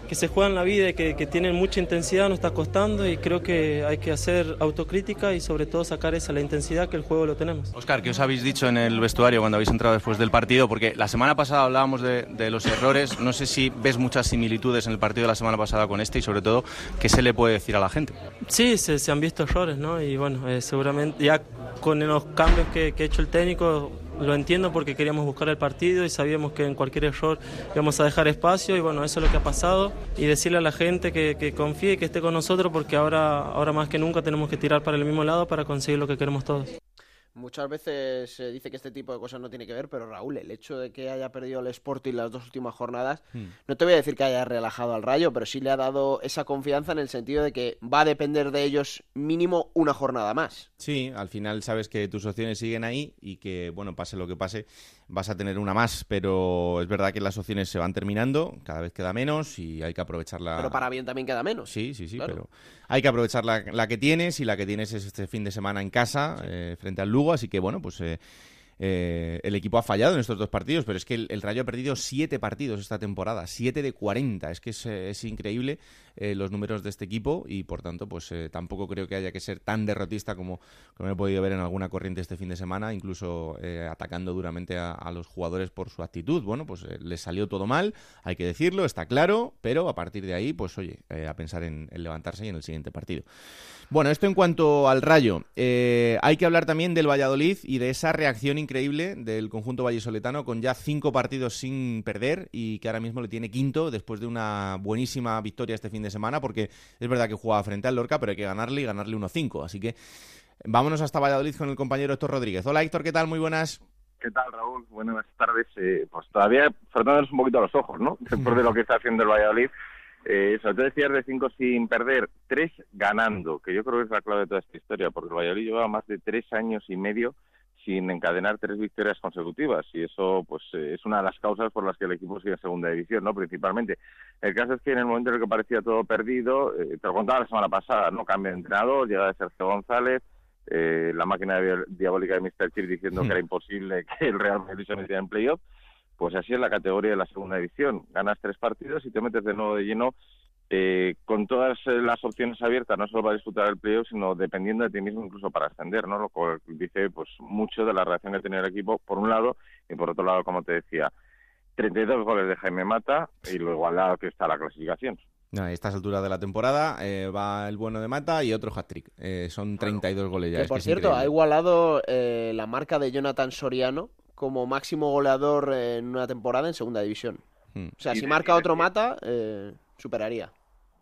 que se juegan la vida y que, que, tienen mucha intensidad, nos está costando y creo que hay que hacer autocrítica y sobre todo sacar esa la intensidad que el juego lo tenemos. Oscar, ¿qué os habéis dicho en el vestuario cuando habéis entrado después del partido? Porque la semana pasada hablábamos de, de los errores, no sé si ves muchas similitudes en el partido de la semana pasada con este y sobre todo, ¿qué se le puede decir a la gente? Sí, se, se han visto errores, ¿no? Y bueno, eh, seguramente ya con los cambios que, que ha hecho el técnico lo entiendo porque queríamos buscar el partido y sabíamos que en cualquier error íbamos a dejar espacio y bueno, eso es lo que ha pasado y decirle a la gente que, que confíe y que esté con nosotros porque ahora, ahora más que nunca tenemos que tirar para el mismo lado para conseguir lo que queremos todos. Muchas veces se dice que este tipo de cosas no tiene que ver, pero Raúl, el hecho de que haya perdido el Sporting las dos últimas jornadas, hmm. no te voy a decir que haya relajado al Rayo, pero sí le ha dado esa confianza en el sentido de que va a depender de ellos mínimo una jornada más. Sí, al final sabes que tus opciones siguen ahí y que, bueno, pase lo que pase, vas a tener una más, pero es verdad que las opciones se van terminando, cada vez queda menos y hay que aprovecharla. Pero para bien también queda menos. Sí, sí, sí, pero hay que aprovechar la, que tienes y la que tienes es este fin de semana en casa eh, frente al Lugo, así que bueno, pues eh, eh, el equipo ha fallado en estos dos partidos, pero es que el, Rayo ha perdido siete partidos esta temporada, siete de 40. Es que es, increíble eh, los números de este equipo y por tanto, pues eh, tampoco creo que haya que ser tan derrotista como, como he podido ver en alguna corriente este fin de semana, incluso atacando duramente a, los jugadores por su actitud. Bueno, pues les salió todo mal, hay que decirlo, está claro, pero a partir de ahí, pues oye, a pensar en, levantarse y en el siguiente partido. Bueno, esto en cuanto al Rayo. Eh, hay que hablar también del Valladolid y de esa reacción increíble del conjunto vallisoletano con ya cinco partidos sin perder y que ahora mismo le tiene quinto después de una buenísima victoria este fin de semana porque es verdad que jugaba frente al Lorca, pero hay que ganarle y ganarle 1-5. Así que vámonos hasta Valladolid con el compañero Héctor Rodríguez. Hola Héctor, ¿qué tal? Muy buenas. ¿Qué tal, Raúl? Buenas tardes. Eh, pues todavía frotándonos un poquito los ojos, ¿no? Después de lo que está haciendo el Valladolid. Eh, sobre todo decías de cinco sin perder, tres ganando, que yo creo que es la clave de toda esta historia, porque el Valladolid lleva más de tres años y medio sin encadenar tres victorias consecutivas y eso pues eh, es una de las causas por las que el equipo sigue en segunda división, ¿no? Principalmente. El caso es que en el momento en el que parecía todo perdido, eh, te lo contaba la semana pasada, ¿no? Cambia de entrenador, llega de Sergio González, eh, la máquina diabólica de Mr. Chip diciendo hmm. que era imposible que el Real Madrid se metiera en playoff pues así es la categoría de la segunda división. Ganas tres partidos y te metes de nuevo de lleno eh, con todas eh, las opciones abiertas, no solo para disputar el playoff, sino dependiendo de ti mismo incluso para ascender, ¿no? Lo cual dice pues mucho de la reacción que tiene el equipo, por un lado, y por otro lado, como te decía, 32 goles de Jaime Mata y lo igualado que está la clasificación. a estas alturas de la temporada eh, va el bueno de Mata y otro hat-trick. son 32 goles ya. Que, por cierto, ha igualado la marca de Jonathan Soriano como máximo goleador en una temporada en segunda división. Hmm. O sea, si marca otro mata, eh, superaría.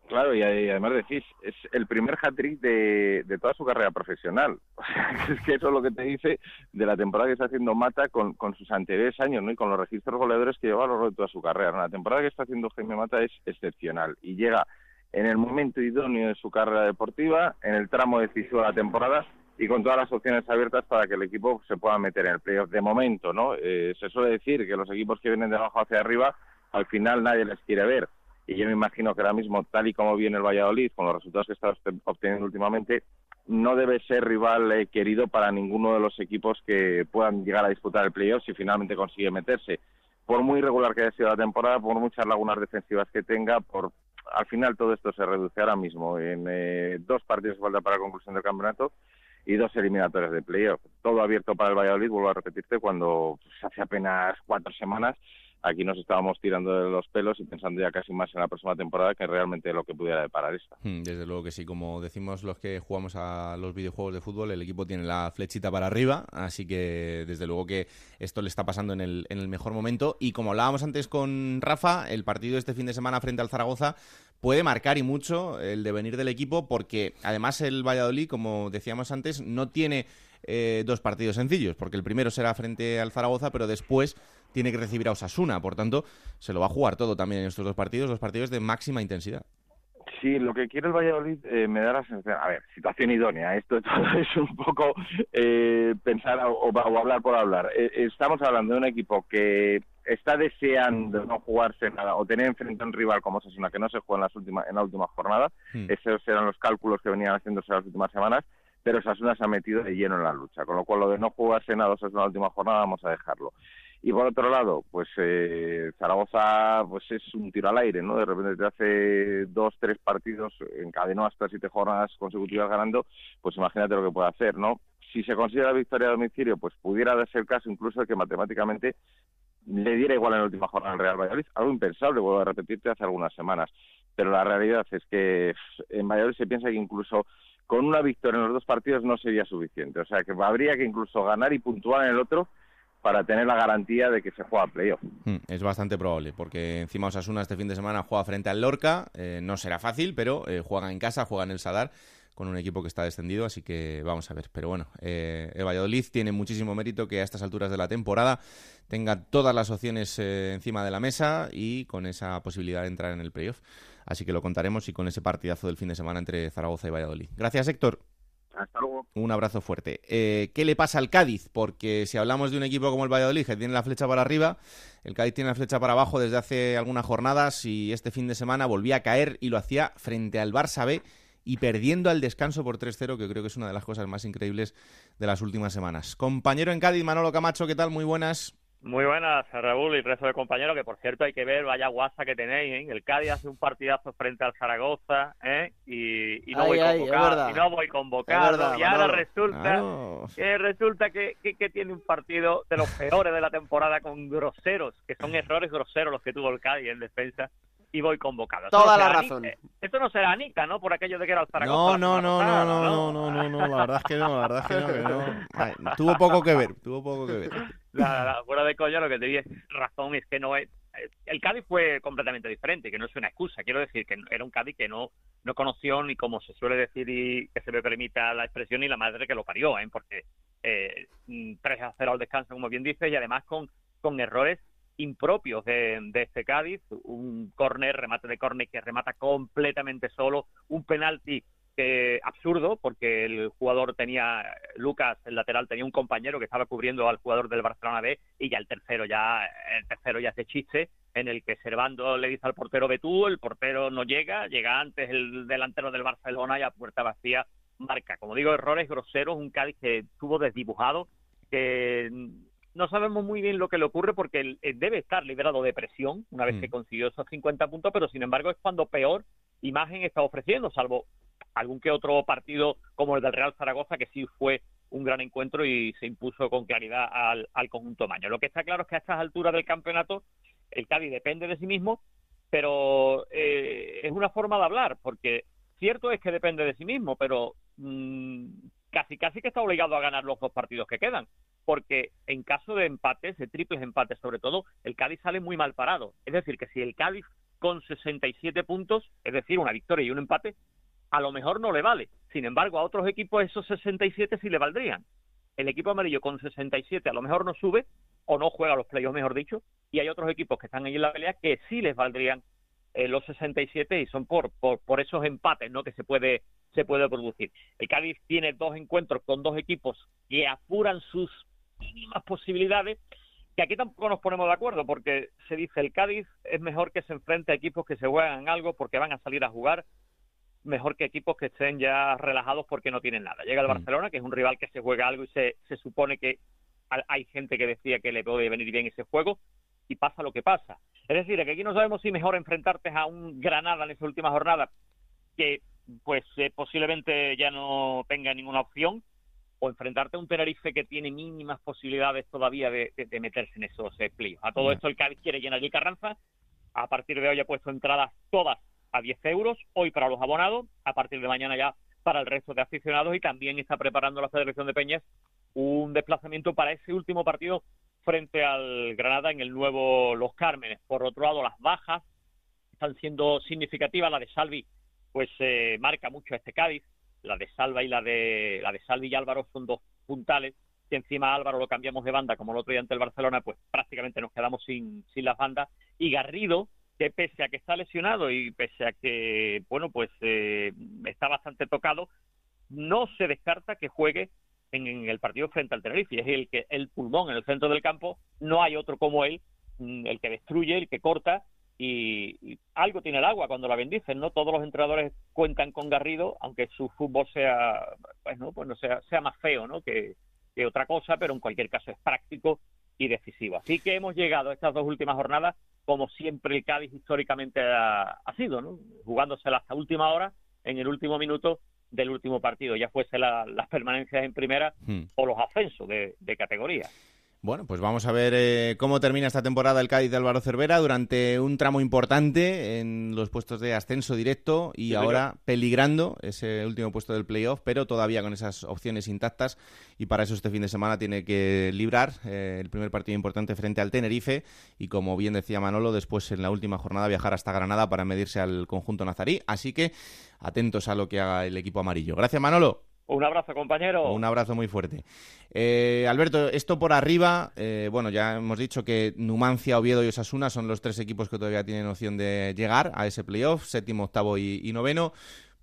Claro, y además decís, es el primer hat-trick de, de, toda su carrera profesional. O sea, es que eso es lo que te dice de la temporada que está haciendo Mata con, con sus anteriores años, ¿no? Y con los registros goleadores que lleva a lo largo de toda su carrera. La temporada que está haciendo Jaime Mata es excepcional y llega en el momento idóneo de su carrera deportiva, en el tramo decisivo de la temporada, y con todas las opciones abiertas para que el equipo se pueda meter en el playoff de momento, ¿no? Eh, se suele decir que los equipos que vienen de abajo hacia arriba, al final nadie les quiere ver. Y yo me imagino que ahora mismo, tal y como viene el Valladolid, con los resultados que está obteniendo últimamente, no debe ser rival eh, querido para ninguno de los equipos que puedan llegar a disputar el playoff si finalmente consigue meterse. Por muy regular que haya sido la temporada, por muchas lagunas defensivas que tenga, por al final todo esto se reduce ahora mismo en eh, dos partidos falta para la conclusión del campeonato y dos eliminatorias de playoff. Todo abierto para el Valladolid, vuelvo a repetirte, cuando hace apenas cuatro semanas aquí nos estábamos tirando de los pelos y pensando ya casi más en la próxima temporada que realmente lo que pudiera deparar esta. Hmm, desde luego que sí, como decimos los que jugamos a los videojuegos de fútbol, el equipo tiene la flechita para arriba, así que desde luego que esto le está pasando en el, en el mejor momento. Y como hablábamos antes con Rafa, el partido este fin de semana frente al Zaragoza puede marcar y mucho el devenir del equipo porque además el Valladolid, como decíamos antes, no tiene eh, dos partidos sencillos, porque el primero será frente al Zaragoza, pero después tiene que recibir a Osasuna. Por tanto, se lo va a jugar todo también en estos dos partidos, los partidos de máxima intensidad. Sí, lo que quiere el Valladolid eh, me da la sensación, a ver, situación idónea, esto es un poco eh, pensar o, hablar por hablar. Eh, estamos hablando de un equipo que está deseando no jugarse nada o tener enfrente a un rival como Osasuna que no se juega en, las últimas, en la última jornada, hmm. esos eran los cálculos que venían haciéndose las últimas semanas, pero Osasuna se ha metido de lleno en la lucha, con lo cual lo de no jugarse nada Osasuna en la última jornada vamos a dejarlo. Y por otro lado, pues eh, Zaragoza pues es un tiro al aire, ¿no? De repente te hace dos, tres partidos, encadenó hasta siete jornadas consecutivas ganando, pues imagínate lo que puede hacer, ¿no? Si se consigue la victoria a domicilio, pues pudiera ser el caso incluso de que matemáticamente le diera igual en la última jornada al Real Valladolid, algo impensable, vuelvo a repetirte, hace algunas semanas. Pero la realidad es que en Valladolid se piensa que incluso con una victoria en los dos partidos no sería suficiente. O sea, que habría que incluso ganar y puntuar en el otro para tener la garantía de que se juega playoff. Hmm, es bastante probable, porque encima Osasuna este fin de semana juega frente al Lorca, eh, no será fácil, pero eh, juega en casa, juega en el Sadar, con un equipo que está descendido, así que vamos a ver. Pero bueno, eh, el Valladolid tiene muchísimo mérito que a estas alturas de la temporada tenga todas las opciones encima de la mesa y con esa posibilidad de entrar en el playoff. Así que lo contaremos y con ese partidazo del fin de semana entre Zaragoza y Valladolid. Gracias, Héctor. Hasta luego. Un abrazo fuerte. Eh, ¿Qué le pasa al Cádiz? Porque si hablamos de un equipo como el Valladolid, que tiene la flecha para arriba, el Cádiz tiene la flecha para abajo desde hace algunas jornadas y este fin de semana volvía a caer y lo hacía frente al Barça B y perdiendo al descanso por 3-0, que creo que es una de las cosas más increíbles de las últimas semanas. Compañero en Cádiz, Manolo Camacho, ¿qué tal? Muy buenas. Muy buenas, Raúl y resto de compañeros, que por cierto hay que ver, vaya guasa que tenéis. ¿eh? El Cádiz hace un partidazo frente al Zaragoza, ¿eh? Y, no, voy ay, convocado, y no voy convocado, y ahora resulta, resulta que, que, que, tiene un partido de los peores de la temporada con groseros, que son errores groseros los que tuvo el Cádiz en defensa. Y voy convocado. Toda no la razón. ¿eh? Esto no será Anita, ¿no? Por aquello de que era el Zaragoza. No, no, no, no, no, no, no, no, la verdad es que no, la verdad es que no. Tuvo poco que ver, tuvo poco que ver. La, fuera de coña lo que te digo razón es que no es... El Cádiz fue completamente diferente, que no es una excusa. Quiero decir que era un Cádiz que no, no conoció ni como se suele decir y que se me permita la expresión ni la madre que lo parió, ¿eh? Porque eh, 3 a 0 al descanso, como bien dice, y además con, con errores impropios de, este Cádiz, un córner, remate de córner que remata completamente solo, un penalti que absurdo porque el jugador tenía Lucas el lateral tenía un compañero que estaba cubriendo al jugador del Barcelona B y ya el tercero ya el tercero ya de chiste en el que Servando le dice al portero Betú el portero no llega llega antes el delantero del Barcelona y a puerta vacía marca como digo errores groseros un Cádiz que estuvo desdibujado que no sabemos muy bien lo que le ocurre porque él, debe estar liberado de presión una vez que mm. consiguió esos 50 puntos, pero sin embargo es cuando peor imagen está ofreciendo, salvo algún que otro partido como el del Real Zaragoza, que sí fue un gran encuentro y se impuso con claridad al, conjunto Maño. Lo que está claro es que a estas alturas del campeonato el Cádiz depende de sí mismo, pero eh, es una forma de hablar, porque cierto es que depende de sí mismo, pero mm, casi casi que está obligado a ganar los dos partidos que quedan porque en caso de empates, de triples empates sobre todo, el Cádiz sale muy mal parado. Es decir, que si el Cádiz con 67 puntos, es decir, una victoria y un empate, a lo mejor no le vale. Sin embargo, a otros equipos esos 67 sí le valdrían. El equipo amarillo con 67 a lo mejor no sube o no juega los playoffs, mejor dicho, y hay otros equipos que están ahí en la pelea que sí les valdrían eh, los 67 y son por, por, por esos empates ¿no? que se puede, se puede producir. El Cádiz tiene dos encuentros con dos equipos que apuran sus mínimas posibilidades, que aquí tampoco nos ponemos de acuerdo, porque se dice el Cádiz es mejor que se enfrente a equipos que se juegan algo porque van a salir a jugar, mejor que equipos que estén ya relajados porque no tienen nada. Llega el mm. Barcelona, que es un rival que se juega algo y se, se supone que hay gente que decía que le puede venir bien ese juego, y pasa lo que pasa. Es decir, que aquí no sabemos si mejor enfrentarte a un Granada en esa última jornada, que pues eh, posiblemente ya no tenga ninguna opción, o enfrentarte a un Tenerife que tiene mínimas posibilidades todavía de, meterse en esos eh, A todo esto el Cádiz quiere llenar el Carranza, a partir de hoy ha puesto entradas todas a 10 euros, hoy para los abonados, a partir de mañana ya para el resto de aficionados y también está preparando la Federación de Peñas un desplazamiento para ese último partido frente al Granada en el nuevo Los Cármenes. Por otro lado, las bajas están siendo significativas. La de Salvi, pues eh, marca mucho a este Cádiz. La de Salva y la de la de Salvi y Álvaro son dos puntales. Si encima Álvaro lo cambiamos de banda, como el otro día ante el Barcelona, pues prácticamente nos quedamos sin, sin las bandas. Y Garrido, pese a que está lesionado y pese a que, bueno, pues eh, está bastante tocado, no se descarta que juegue en, el partido frente al Tenerife. Es el que el pulmón en el centro del campo, no hay otro como él, mm, el que destruye, el que corta y, algo tiene el agua cuando la bendicen, ¿no? Todos los entrenadores cuentan con Garrido, aunque su fútbol sea, pues no, pues no sea, sea más feo, ¿no? Que, otra cosa, pero en cualquier caso es práctico y decisivo. Así que hemos llegado a estas dos últimas jornadas como siempre el Cádiz históricamente ha, ha sido, ¿no? Jugándosela hasta última hora, en el último minuto del último partido, ya fuese las permanencias en primera hmm. o los ascensos de, de categoría. Bueno, pues vamos a ver eh, cómo termina esta temporada el Cádiz de Álvaro Cervera durante un tramo importante en los puestos de ascenso directo y ahora peligrando ese último puesto del playoff, pero todavía con esas opciones intactas y para eso este fin de semana tiene que librar eh, el primer partido importante frente al Tenerife y como bien decía Manolo, después en la última jornada viajar hasta Granada para medirse al conjunto nazarí. Así que atentos a lo que haga el equipo amarillo. Gracias Manolo. Un abrazo, compañero. Un abrazo muy fuerte. Eh, Alberto, esto por arriba, eh, bueno, ya hemos dicho que Numancia, Oviedo y Osasuna son los tres equipos que todavía tienen opción de llegar a ese playoff, séptimo, octavo y, noveno.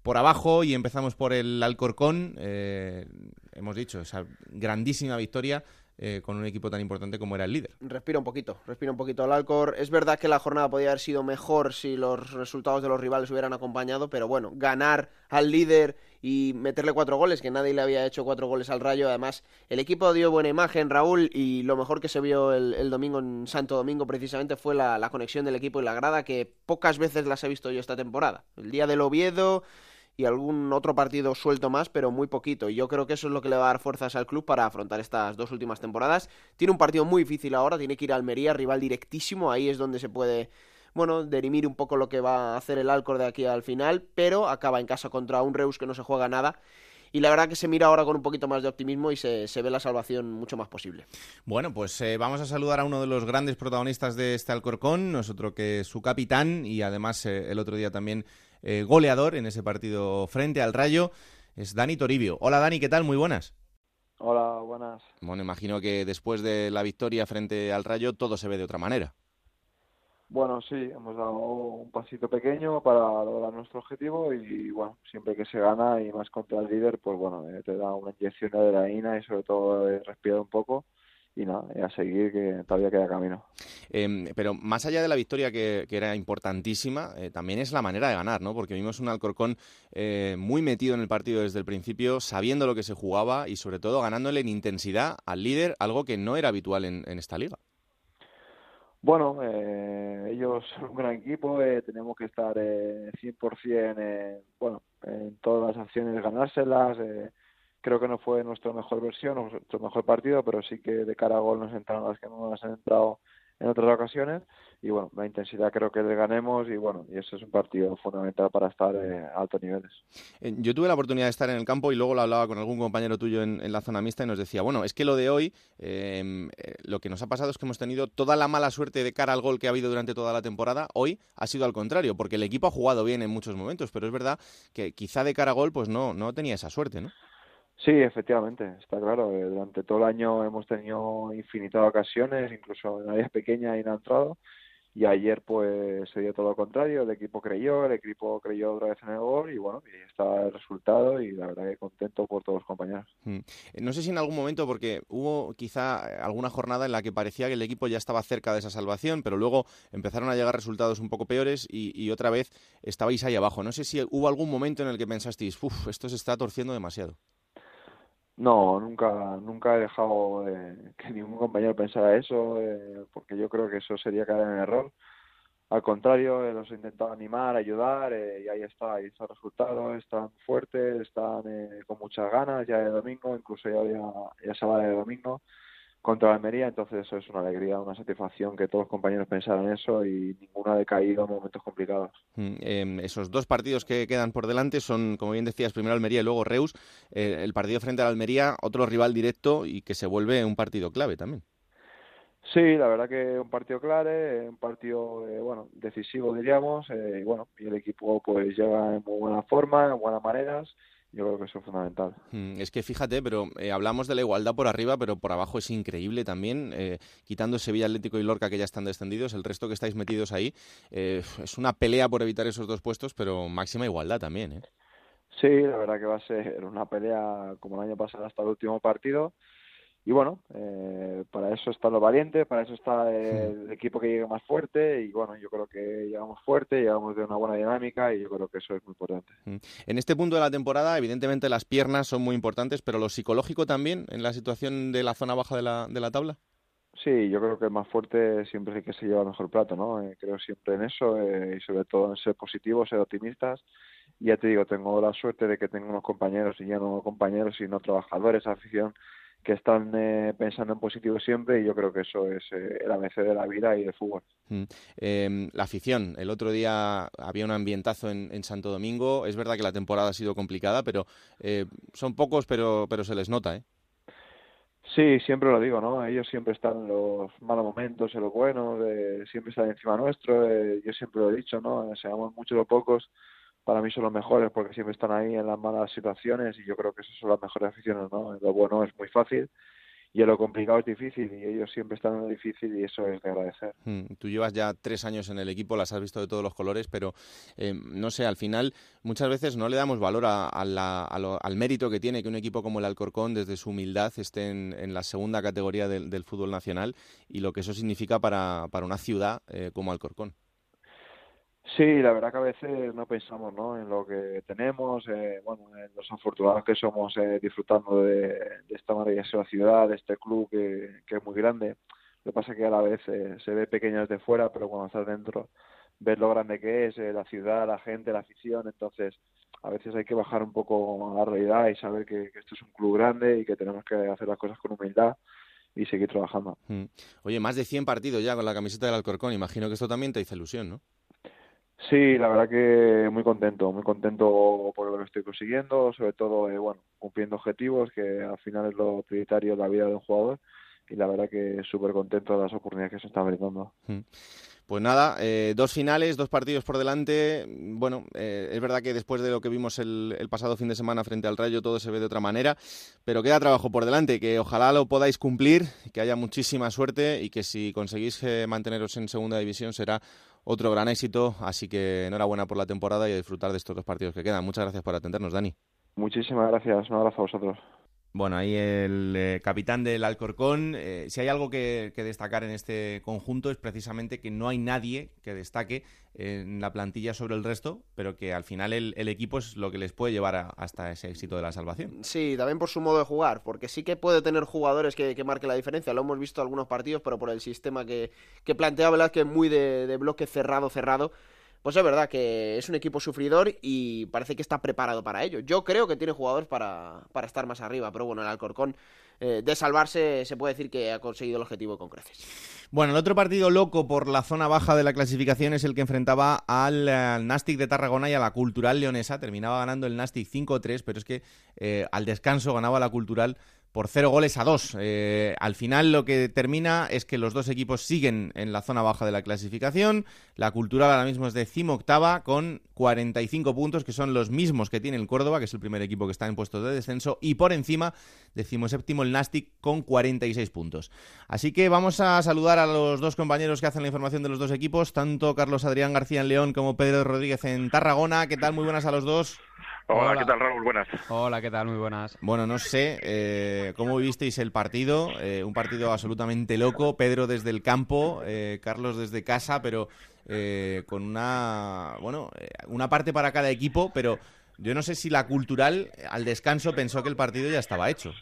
Por abajo, y empezamos por el Alcorcón, eh, hemos dicho, esa grandísima victoria eh, con un equipo tan importante como era el líder. Respira un poquito, respira un poquito el Alcor. Es verdad que la jornada podía haber sido mejor si los resultados de los rivales hubieran acompañado, pero bueno, ganar al líder y meterle cuatro goles, que nadie le había hecho cuatro goles al Rayo. Además, el equipo dio buena imagen, Raúl, y lo mejor que se vio el, domingo en Santo Domingo precisamente fue la, la conexión del equipo y la grada, que pocas veces las he visto yo esta temporada. El día del Oviedo y algún otro partido suelto más, pero muy poquito. Y yo creo que eso es lo que le va a dar fuerzas al club para afrontar estas dos últimas temporadas. Tiene un partido muy difícil ahora, tiene que ir a Almería, rival directísimo, ahí es donde se puede bueno, derimir un poco lo que va a hacer el Alcor de aquí al final, pero acaba en casa contra un Reus que no se juega nada. Y la verdad que se mira ahora con un poquito más de optimismo y se, ve la salvación mucho más posible. Bueno, pues eh, vamos a saludar a uno de los grandes protagonistas de este Alcorcón, nosotros que es su capitán y además eh, el otro día también eh, goleador en ese partido frente al Rayo, es Dani Toribio. Hola Dani, ¿qué tal? Muy buenas. Hola, buenas. Bueno, imagino que después de la victoria frente al Rayo todo se ve de otra manera. Bueno, sí, hemos dado un pasito pequeño para lograr nuestro objetivo y, bueno, siempre que se gana y más contra el líder, pues bueno, eh, te da una inyección de adrenalina y sobre todo de respirar un poco y nada, a seguir que todavía queda camino. Em, pero más allá de la victoria que, era importantísima, eh, también es la manera de ganar, ¿no? Porque vimos un Alcorcón eh, muy metido en el partido desde el principio, sabiendo lo que se jugaba y sobre todo ganándole en intensidad al líder, algo que no era habitual en, esta liga. Bueno, eh, ellos son un gran equipo, tenemos que estar 100% bueno, en todas las acciones, ganárselas, creo que no fue nuestra mejor versión, nuestro mejor partido, pero sí que de cara a gol nos entraron las que no nos han entrado en otras ocasiones y bueno, la intensidad creo que le ganemos y bueno, y eso es un partido fundamental para estar eh, a altos niveles. Yo tuve la oportunidad de estar en el campo y luego lo hablaba con algún compañero tuyo en, la zona mixta y nos decía, bueno, es que lo de hoy, em, eh, lo que nos ha pasado es que hemos tenido toda la mala suerte de cara al gol que ha habido durante toda la temporada, hoy ha sido al contrario, porque el equipo ha jugado bien en muchos momentos, pero es verdad que quizá de cara a gol pues no, no tenía esa suerte, ¿no? Sí, efectivamente, está claro. Eh, durante todo el año hemos tenido infinitas ocasiones, incluso en áreas pequeñas y no ha entrado. y ayer pues se dio todo lo contrario, el equipo creyó, el equipo creyó otra vez en el gol y bueno, y está el resultado y la verdad que contento por todos los compañeros. Mm. Eh, no sé si en algún momento, porque hubo quizá alguna jornada en la que parecía que el equipo ya estaba cerca de esa salvación, pero luego empezaron a llegar resultados un poco peores y, otra vez estabais ahí abajo. No sé si hubo algún momento en el que pensasteis, uff, esto se está torciendo demasiado. No, nunca, nunca he dejado que ningún compañero pensara eso, eh, porque yo creo que eso sería caer en error. Al contrario, eh, los he intentado animar, ayudar, eh, y ahí está, ahí está el resultado, están fuertes, están con muchas ganas ya de domingo, incluso ya, ya se va de domingo contra Almería, entonces eso es una alegría, una satisfacción que todos los compañeros pensaran eso y ninguno ha decaído en momentos complicados. Mm, em, esos dos partidos que quedan por delante son, como bien decías, primero Almería y luego Reus. Eh, el partido frente a Almería, otro rival directo y que se vuelve un partido clave también. Sí, la verdad que un partido clave, un partido eh, bueno decisivo diríamos, eh, y bueno, y el equipo pues llega en muy buena forma, en buenas maneras yo creo que eso es fundamental. Mm, es que fíjate, pero eh, hablamos de la igualdad por arriba, pero por abajo es increíble también. Eh, quitando Sevilla Atlético y Lorca, que ya están descendidos, el resto que estáis metidos ahí, eh, es una pelea por evitar esos dos puestos, pero máxima igualdad también. ¿eh? Sí, la verdad que va a ser una pelea como el año pasado hasta el último partido y bueno, eh, para eso están los valientes, para eso está el, equipo que llegue más fuerte y bueno, yo creo que llegamos fuerte, llegamos de una buena dinámica y yo creo que eso es muy importante. En este punto de la temporada, evidentemente las piernas son muy importantes, pero lo psicológico también en la situación de la zona baja de la, de la tabla. Sí, yo creo que el más fuerte siempre es el que se lleva el mejor plato, ¿no? Eh, creo siempre en eso eh, y sobre todo en ser positivos, ser optimistas. Y ya te digo, tengo la suerte de que tengo unos compañeros y ya no compañeros, sino trabajadores, afición que están eh, pensando en positivo siempre y yo creo que eso es eh, el ABC de la vida y del fútbol. Mm. Em, la afición, el otro día había un ambientazo en, en, Santo Domingo, es verdad que la temporada ha sido complicada, pero eh, son pocos, pero, pero se les nota, ¿eh? Sí, siempre lo digo, ¿no? Ellos siempre están en los malos momentos, en los buenos, siempre están encima nuestro, yo siempre lo he dicho, ¿no? Seamos muchos o pocos, para mí son los mejores porque siempre están ahí en las malas situaciones y yo creo que esas son las mejores aficiones, ¿no? Lo bueno es muy fácil y en lo complicado es difícil y ellos siempre están en lo difícil y eso es de agradecer. Hmm, tú llevas ya tres años en el equipo, las has visto de todos los colores, pero eh, no sé, al final muchas veces no le damos valor al mérito que tiene que un equipo como el Alcorcón desde su humildad esté en, la segunda categoría del, fútbol nacional y lo que eso significa para, una ciudad eh, como Alcorcón. Sí, la verdad que a veces no pensamos ¿no? en lo que tenemos, eh, bueno, en los afortunados que somos eh, disfrutando de, esta maravillosa ciudad, de este club que, es muy grande. Lo que pasa es que a la vez eh, se ve pequeño desde fuera, pero cuando estás dentro ves lo grande que es, la ciudad, la gente, la afición. Entonces, a veces hay que bajar un poco a la realidad y saber que, esto es un club grande y que tenemos que hacer las cosas con humildad y seguir trabajando. Mm. Oye, más de 100 partidos ya con la camiseta del Alcorcón. Imagino que esto también te hizo ilusión, ¿no? Sí, la verdad que muy contento, muy contento por lo que estoy consiguiendo, sobre todo, eh, bueno, cumpliendo objetivos, que al final es lo prioritario de la vida de un jugador, y la verdad que súper contento de las oportunidades que se están brindando. Mm. Pues nada, eh, dos finales, dos partidos por delante. Bueno, eh, es verdad que después de lo que vimos el, el, pasado fin de semana frente al Rayo todo se ve de otra manera, pero queda trabajo por delante, que ojalá lo podáis cumplir, que haya muchísima suerte y que si conseguís manteneros en segunda división será otro gran éxito. Así que enhorabuena por la temporada y a disfrutar de estos dos partidos que quedan. Muchas gracias por atendernos, Dani. Muchísimas gracias. Un abrazo a vosotros. Bueno, ahí el eh, capitán del Alcorcón. Eh, si hay algo que, destacar en este conjunto es precisamente que no hay nadie que destaque en la plantilla sobre el resto, pero que al final el, equipo es lo que les puede llevar hasta ese éxito de la salvación. Sí, también por su modo de jugar, porque sí que puede tener jugadores que, que marquen la diferencia. Lo hemos visto en algunos partidos, pero por el sistema que, que plantea Velázquez, muy de bloque cerrado, cerrado pues es verdad que es un equipo sufridor y parece que está preparado para ello. Yo creo que tiene jugadores para, para estar más arriba, pero bueno, el Alcorcón eh, de salvarse se puede decir que ha conseguido el objetivo con creces. Bueno, el otro partido loco por la zona baja de la clasificación es el que enfrentaba al, Nastic de Tarragona y a la Cultural Leonesa. Terminaba ganando el Nastic 5-3, pero es que eh, al descanso ganaba la Cultural por cero goles a dos. Eh, al final lo que termina es que los dos equipos siguen en la zona baja de la clasificación. La Cultural ahora mismo es decimoctava con 45 puntos, que son los mismos que tiene el Córdoba, que es el primer equipo que está en puestos de descenso. Y por encima, decimoséptimo el Nastic con 46 puntos. Así que vamos a saludar a los dos compañeros que hacen la información de los dos equipos, tanto Carlos Adrián García en León como Pedro Rodríguez en Tarragona. ¿Qué tal? Muy buenas a los dos. Hola, ¿qué tal Raúl? Buenas. Hola, ¿qué tal? Muy buenas. Bueno, no sé eh, cómo visteis el partido, eh, un partido absolutamente loco, Pedro desde el campo, eh, Carlos desde casa, pero con una, bueno, una parte para cada equipo, pero yo no sé si la cultural al descanso pensó que el partido ya estaba hecho.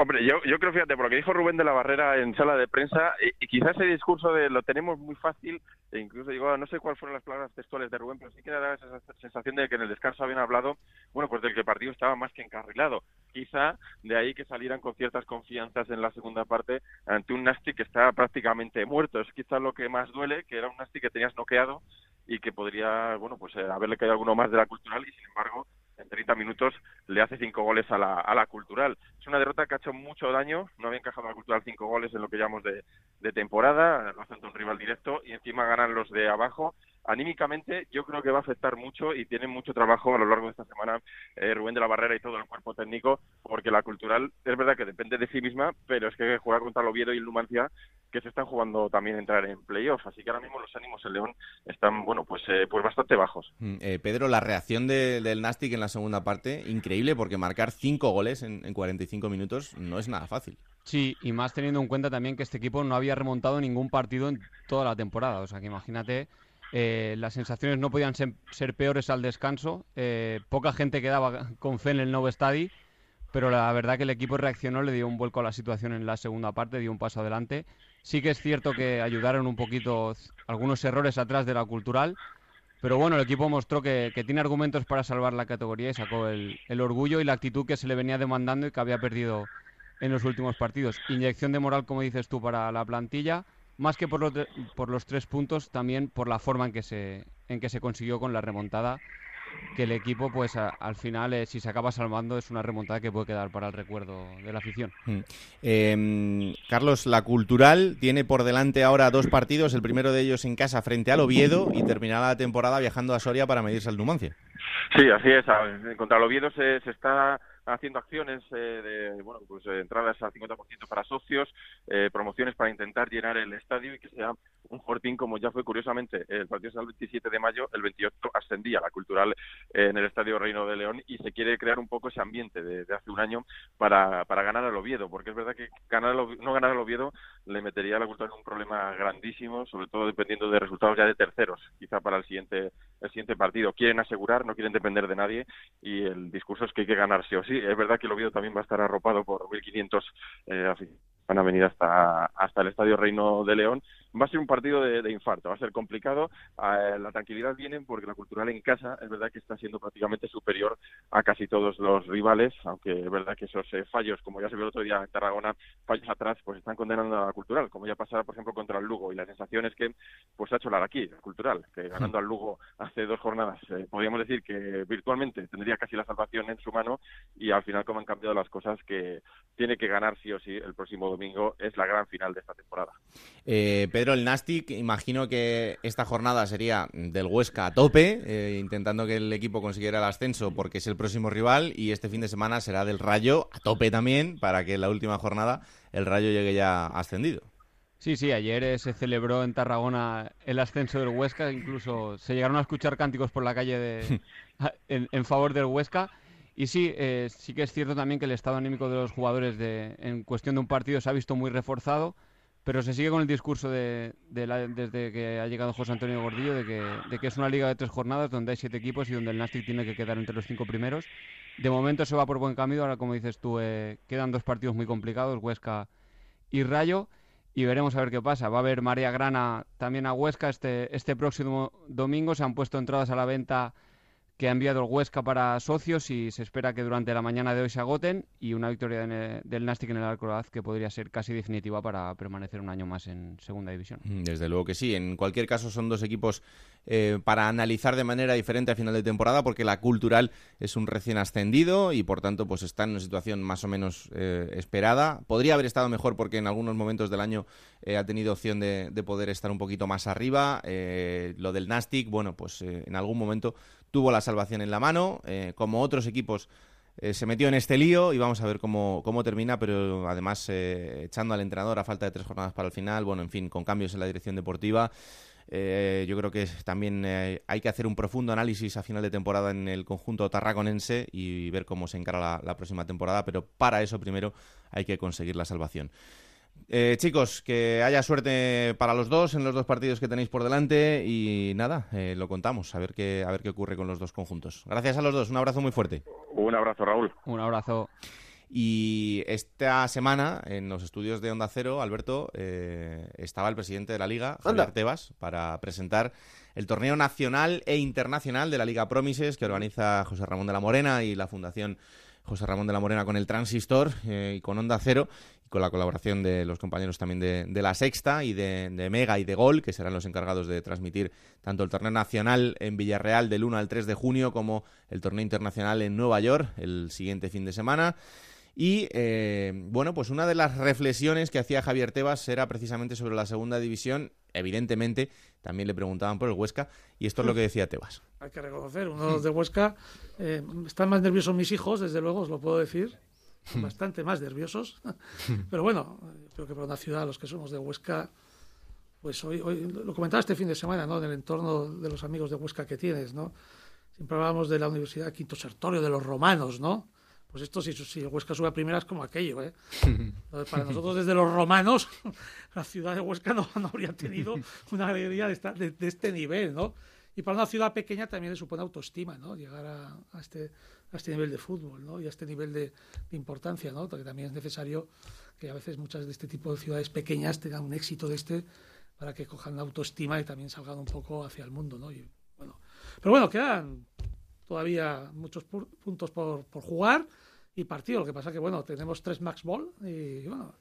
Hombre, yo, yo creo, fíjate, por lo que dijo Rubén de la Barrera en sala de prensa, y, quizás ese discurso de lo tenemos muy fácil, e incluso digo, no sé cuáles fueron las palabras textuales de Rubén, pero sí que da esa sensación de que en el descanso habían hablado, bueno, pues del que el partido estaba más que encarrilado. Quizá de ahí que salieran con ciertas confianzas en la segunda parte ante un Nasti que estaba prácticamente muerto. Es quizá lo que más duele, que era un Nasti que tenías noqueado y que podría, bueno, pues eh, haberle caído alguno más de la cultural y sin embargo en 30 minutos le hace cinco goles a la, a la Cultural. Es una derrota que ha hecho mucho daño, no había encajado a la Cultural cinco goles en lo que llamamos de, de temporada, lo hace un rival directo y encima ganan los de abajo anímicamente yo creo que va a afectar mucho y tiene mucho trabajo a lo largo de esta semana eh, Rubén de la Barrera y todo el cuerpo técnico, porque la cultural es verdad que depende de sí misma, pero es que jugar contra el Oviedo y el Numancia que se están jugando también entrar en playoff, así que ahora mismo los ánimos en León están, bueno, pues, eh, pues bastante bajos. Mm, eh, Pedro, la reacción del Nastic en la segunda parte, increíble, porque marcar cinco goles en, en 45 minutos no es nada fácil. Sí, y más teniendo en cuenta también que este equipo no había remontado ningún partido en toda la temporada, o sea que imagínate eh, las sensaciones no podían ser, peores al descanso. Eh, poca gente quedaba con fe en el nuevo estadio, pero la verdad que el equipo reaccionó, le dio un vuelco a la situación en la segunda parte, dio un paso adelante. Sí que es cierto que ayudaron un poquito algunos errores atrás de la cultural, pero bueno, el equipo mostró que, tiene argumentos para salvar la categoría y sacó el, orgullo y la actitud que se le venía demandando y que había perdido en los últimos partidos. Inyección de moral, como dices tú, para la plantilla más que por los, por los tres puntos, también por la forma en que se, en que se consiguió con la remontada, que el equipo, pues al final, eh, si se acaba salvando, es una remontada que puede quedar para el recuerdo de la afición. Mm. Em, Carlos, la Cultural tiene por delante ahora dos partidos, el primero de ellos en casa frente al Oviedo y terminará la temporada viajando a Soria para medirse al Numancia. Sí, así es. Contra el Oviedo se, se está haciendo acciones eh, de bueno pues eh, entradas al 50% para socios, eh, promociones para intentar llenar el estadio y que sea un fortín como ya fue curiosamente el partido es el 27 de mayo, el 28 ascendía la cultural en el estadio Reino de León y se quiere crear un poco ese ambiente de, hace un año para, para ganar al Oviedo, porque es verdad que ganar no ganar al Oviedo le metería a la cultural en un problema grandísimo, sobre todo dependiendo de resultados ya de terceros, quizá para el siguiente el siguiente partido. Quieren asegurar, no quieren depender de nadie y el discurso es que hay que ganar sí o sí es verdad que el Oviedo también va a estar arropado por 1.500 eh, van a venir hasta, hasta el Estadio Reino de León va a ser un partido de, infarto, va a ser complicado. Ah, la tranquilidad viene porque la cultural en casa es verdad que está siendo prácticamente superior a casi todos los rivales, aunque es verdad que esos eh, fallos, como ya se vio el otro día en Tarragona, fallos atrás, pues están condenando a la cultural, como ya pasaba, por ejemplo, contra el Lugo. Y la sensación es que pues ha hecho la aquí, la cultural, que ganando al Lugo hace dos jornadas, eh, podríamos decir que virtualmente tendría casi la salvación en su mano y al final, como han cambiado las cosas, que tiene que ganar sí o sí el próximo domingo, es la gran final de esta temporada. Eh, Pedro, el Nastic, imagino que esta jornada sería del Huesca a tope, eh, intentando que el equipo consiguiera el ascenso porque es el próximo rival y este fin de semana será del Rayo a tope también para que en la última jornada el Rayo llegue ya ascendido. Sí, sí, ayer eh, se celebró en Tarragona el ascenso del Huesca, incluso se llegaron a escuchar cánticos por la calle de, en, favor del Huesca. Y sí, eh, sí que es cierto también que el estado anímico de los jugadores de, en cuestión de un partido se ha visto muy reforzado pero se sigue con el discurso de, desde que ha llegado José Antonio Gordillo de que, es una liga de tres jornadas donde hay siete equipos y donde el Nastic tiene que quedar entre los cinco primeros. De momento se va por buen camino, ahora como dices tú, eh, quedan dos partidos muy complicados, Huesca y Rayo, y veremos a ver qué pasa. Va a haber María Grana también a Huesca este, este próximo domingo, se han puesto entradas a la venta que ha enviado el Huesca para socios y se espera que durante la mañana de hoy se agoten y una victoria del Nastic en el Alcoraz que podría ser casi definitiva para permanecer un año más en segunda división. Mm, desde luego que sí. En cualquier caso son dos equipos eh, para analizar de manera diferente a final de temporada porque la Cultural es un recién ascendido y por tanto pues está en una situación más o menos eh, esperada. Podría haber estado mejor porque en algunos momentos del año eh, ha tenido opción de, de, poder estar un poquito más arriba. lo del Nastic, bueno, pues en algún momento tuvo la salvación en la mano, eh, como otros equipos eh, se metió en este lío y vamos a ver cómo, cómo termina, pero además eh, echando al entrenador a falta de tres jornadas para el final, bueno, en fin, con cambios en la dirección deportiva. yo creo que también hay que hacer un profundo análisis a final de temporada en el conjunto tarraconense y ver cómo se encara la próxima temporada, pero para eso primero hay que conseguir la salvación. Eh, chicos, que haya suerte para los dos en los dos partidos que tenéis por delante y nada, eh, lo contamos, a ver, qué, a ver qué ocurre con los dos conjuntos. Gracias a los dos, un abrazo muy fuerte. Un abrazo, Raúl. Un abrazo. Y esta semana, en los estudios de Onda Cero, Alberto, eh, estaba el presidente de la Liga, Javier Tebas, para presentar el torneo nacional e internacional de la Liga Promises que organiza José Ramón de la Morena y la Fundación José Ramón de la Morena con el Transistor y con Onda Cero con la colaboración de los compañeros también de, La Sexta y de, Mega y de Gol, que serán los encargados de transmitir tanto el torneo nacional en Villarreal del 1 al 3 de junio como el torneo internacional en Nueva York el siguiente fin de semana. Y eh, bueno, pues una de las reflexiones que hacía Javier Tebas era precisamente sobre la segunda división. Evidentemente, también le preguntaban por el Huesca, y esto es lo que decía Tebas. Hay que reconocer, uno de los de Huesca, eh, están más nerviosos mis hijos, desde luego, os lo puedo decir. Bastante más nerviosos. Pero bueno, creo que para una ciudad, los que somos de Huesca, pues hoy, hoy lo comentaba este fin de semana, ¿no? En el entorno de los amigos de Huesca que tienes, ¿no? Siempre hablábamos de la Universidad Quinto Sertorio, de los romanos, ¿no? Pues esto, si, si Huesca sube a primeras, como aquello, ¿eh? para nosotros, desde los romanos, la ciudad de Huesca no, habría tenido una alegría de, de, este nivel, ¿no? Y para una ciudad pequeña también le supone autoestima, ¿no? Llegar a este a este nivel de fútbol ¿no? y a este nivel de, importancia, ¿no? porque también es necesario que a veces muchas de este tipo de ciudades pequeñas tengan un éxito de este para que cojan la autoestima y también salgan un poco hacia el mundo. ¿no? Y, bueno, pero bueno, quedan todavía muchos puntos por, por jugar y partido. Lo que pasa que, bueno, tenemos tres Max Ball y, bueno,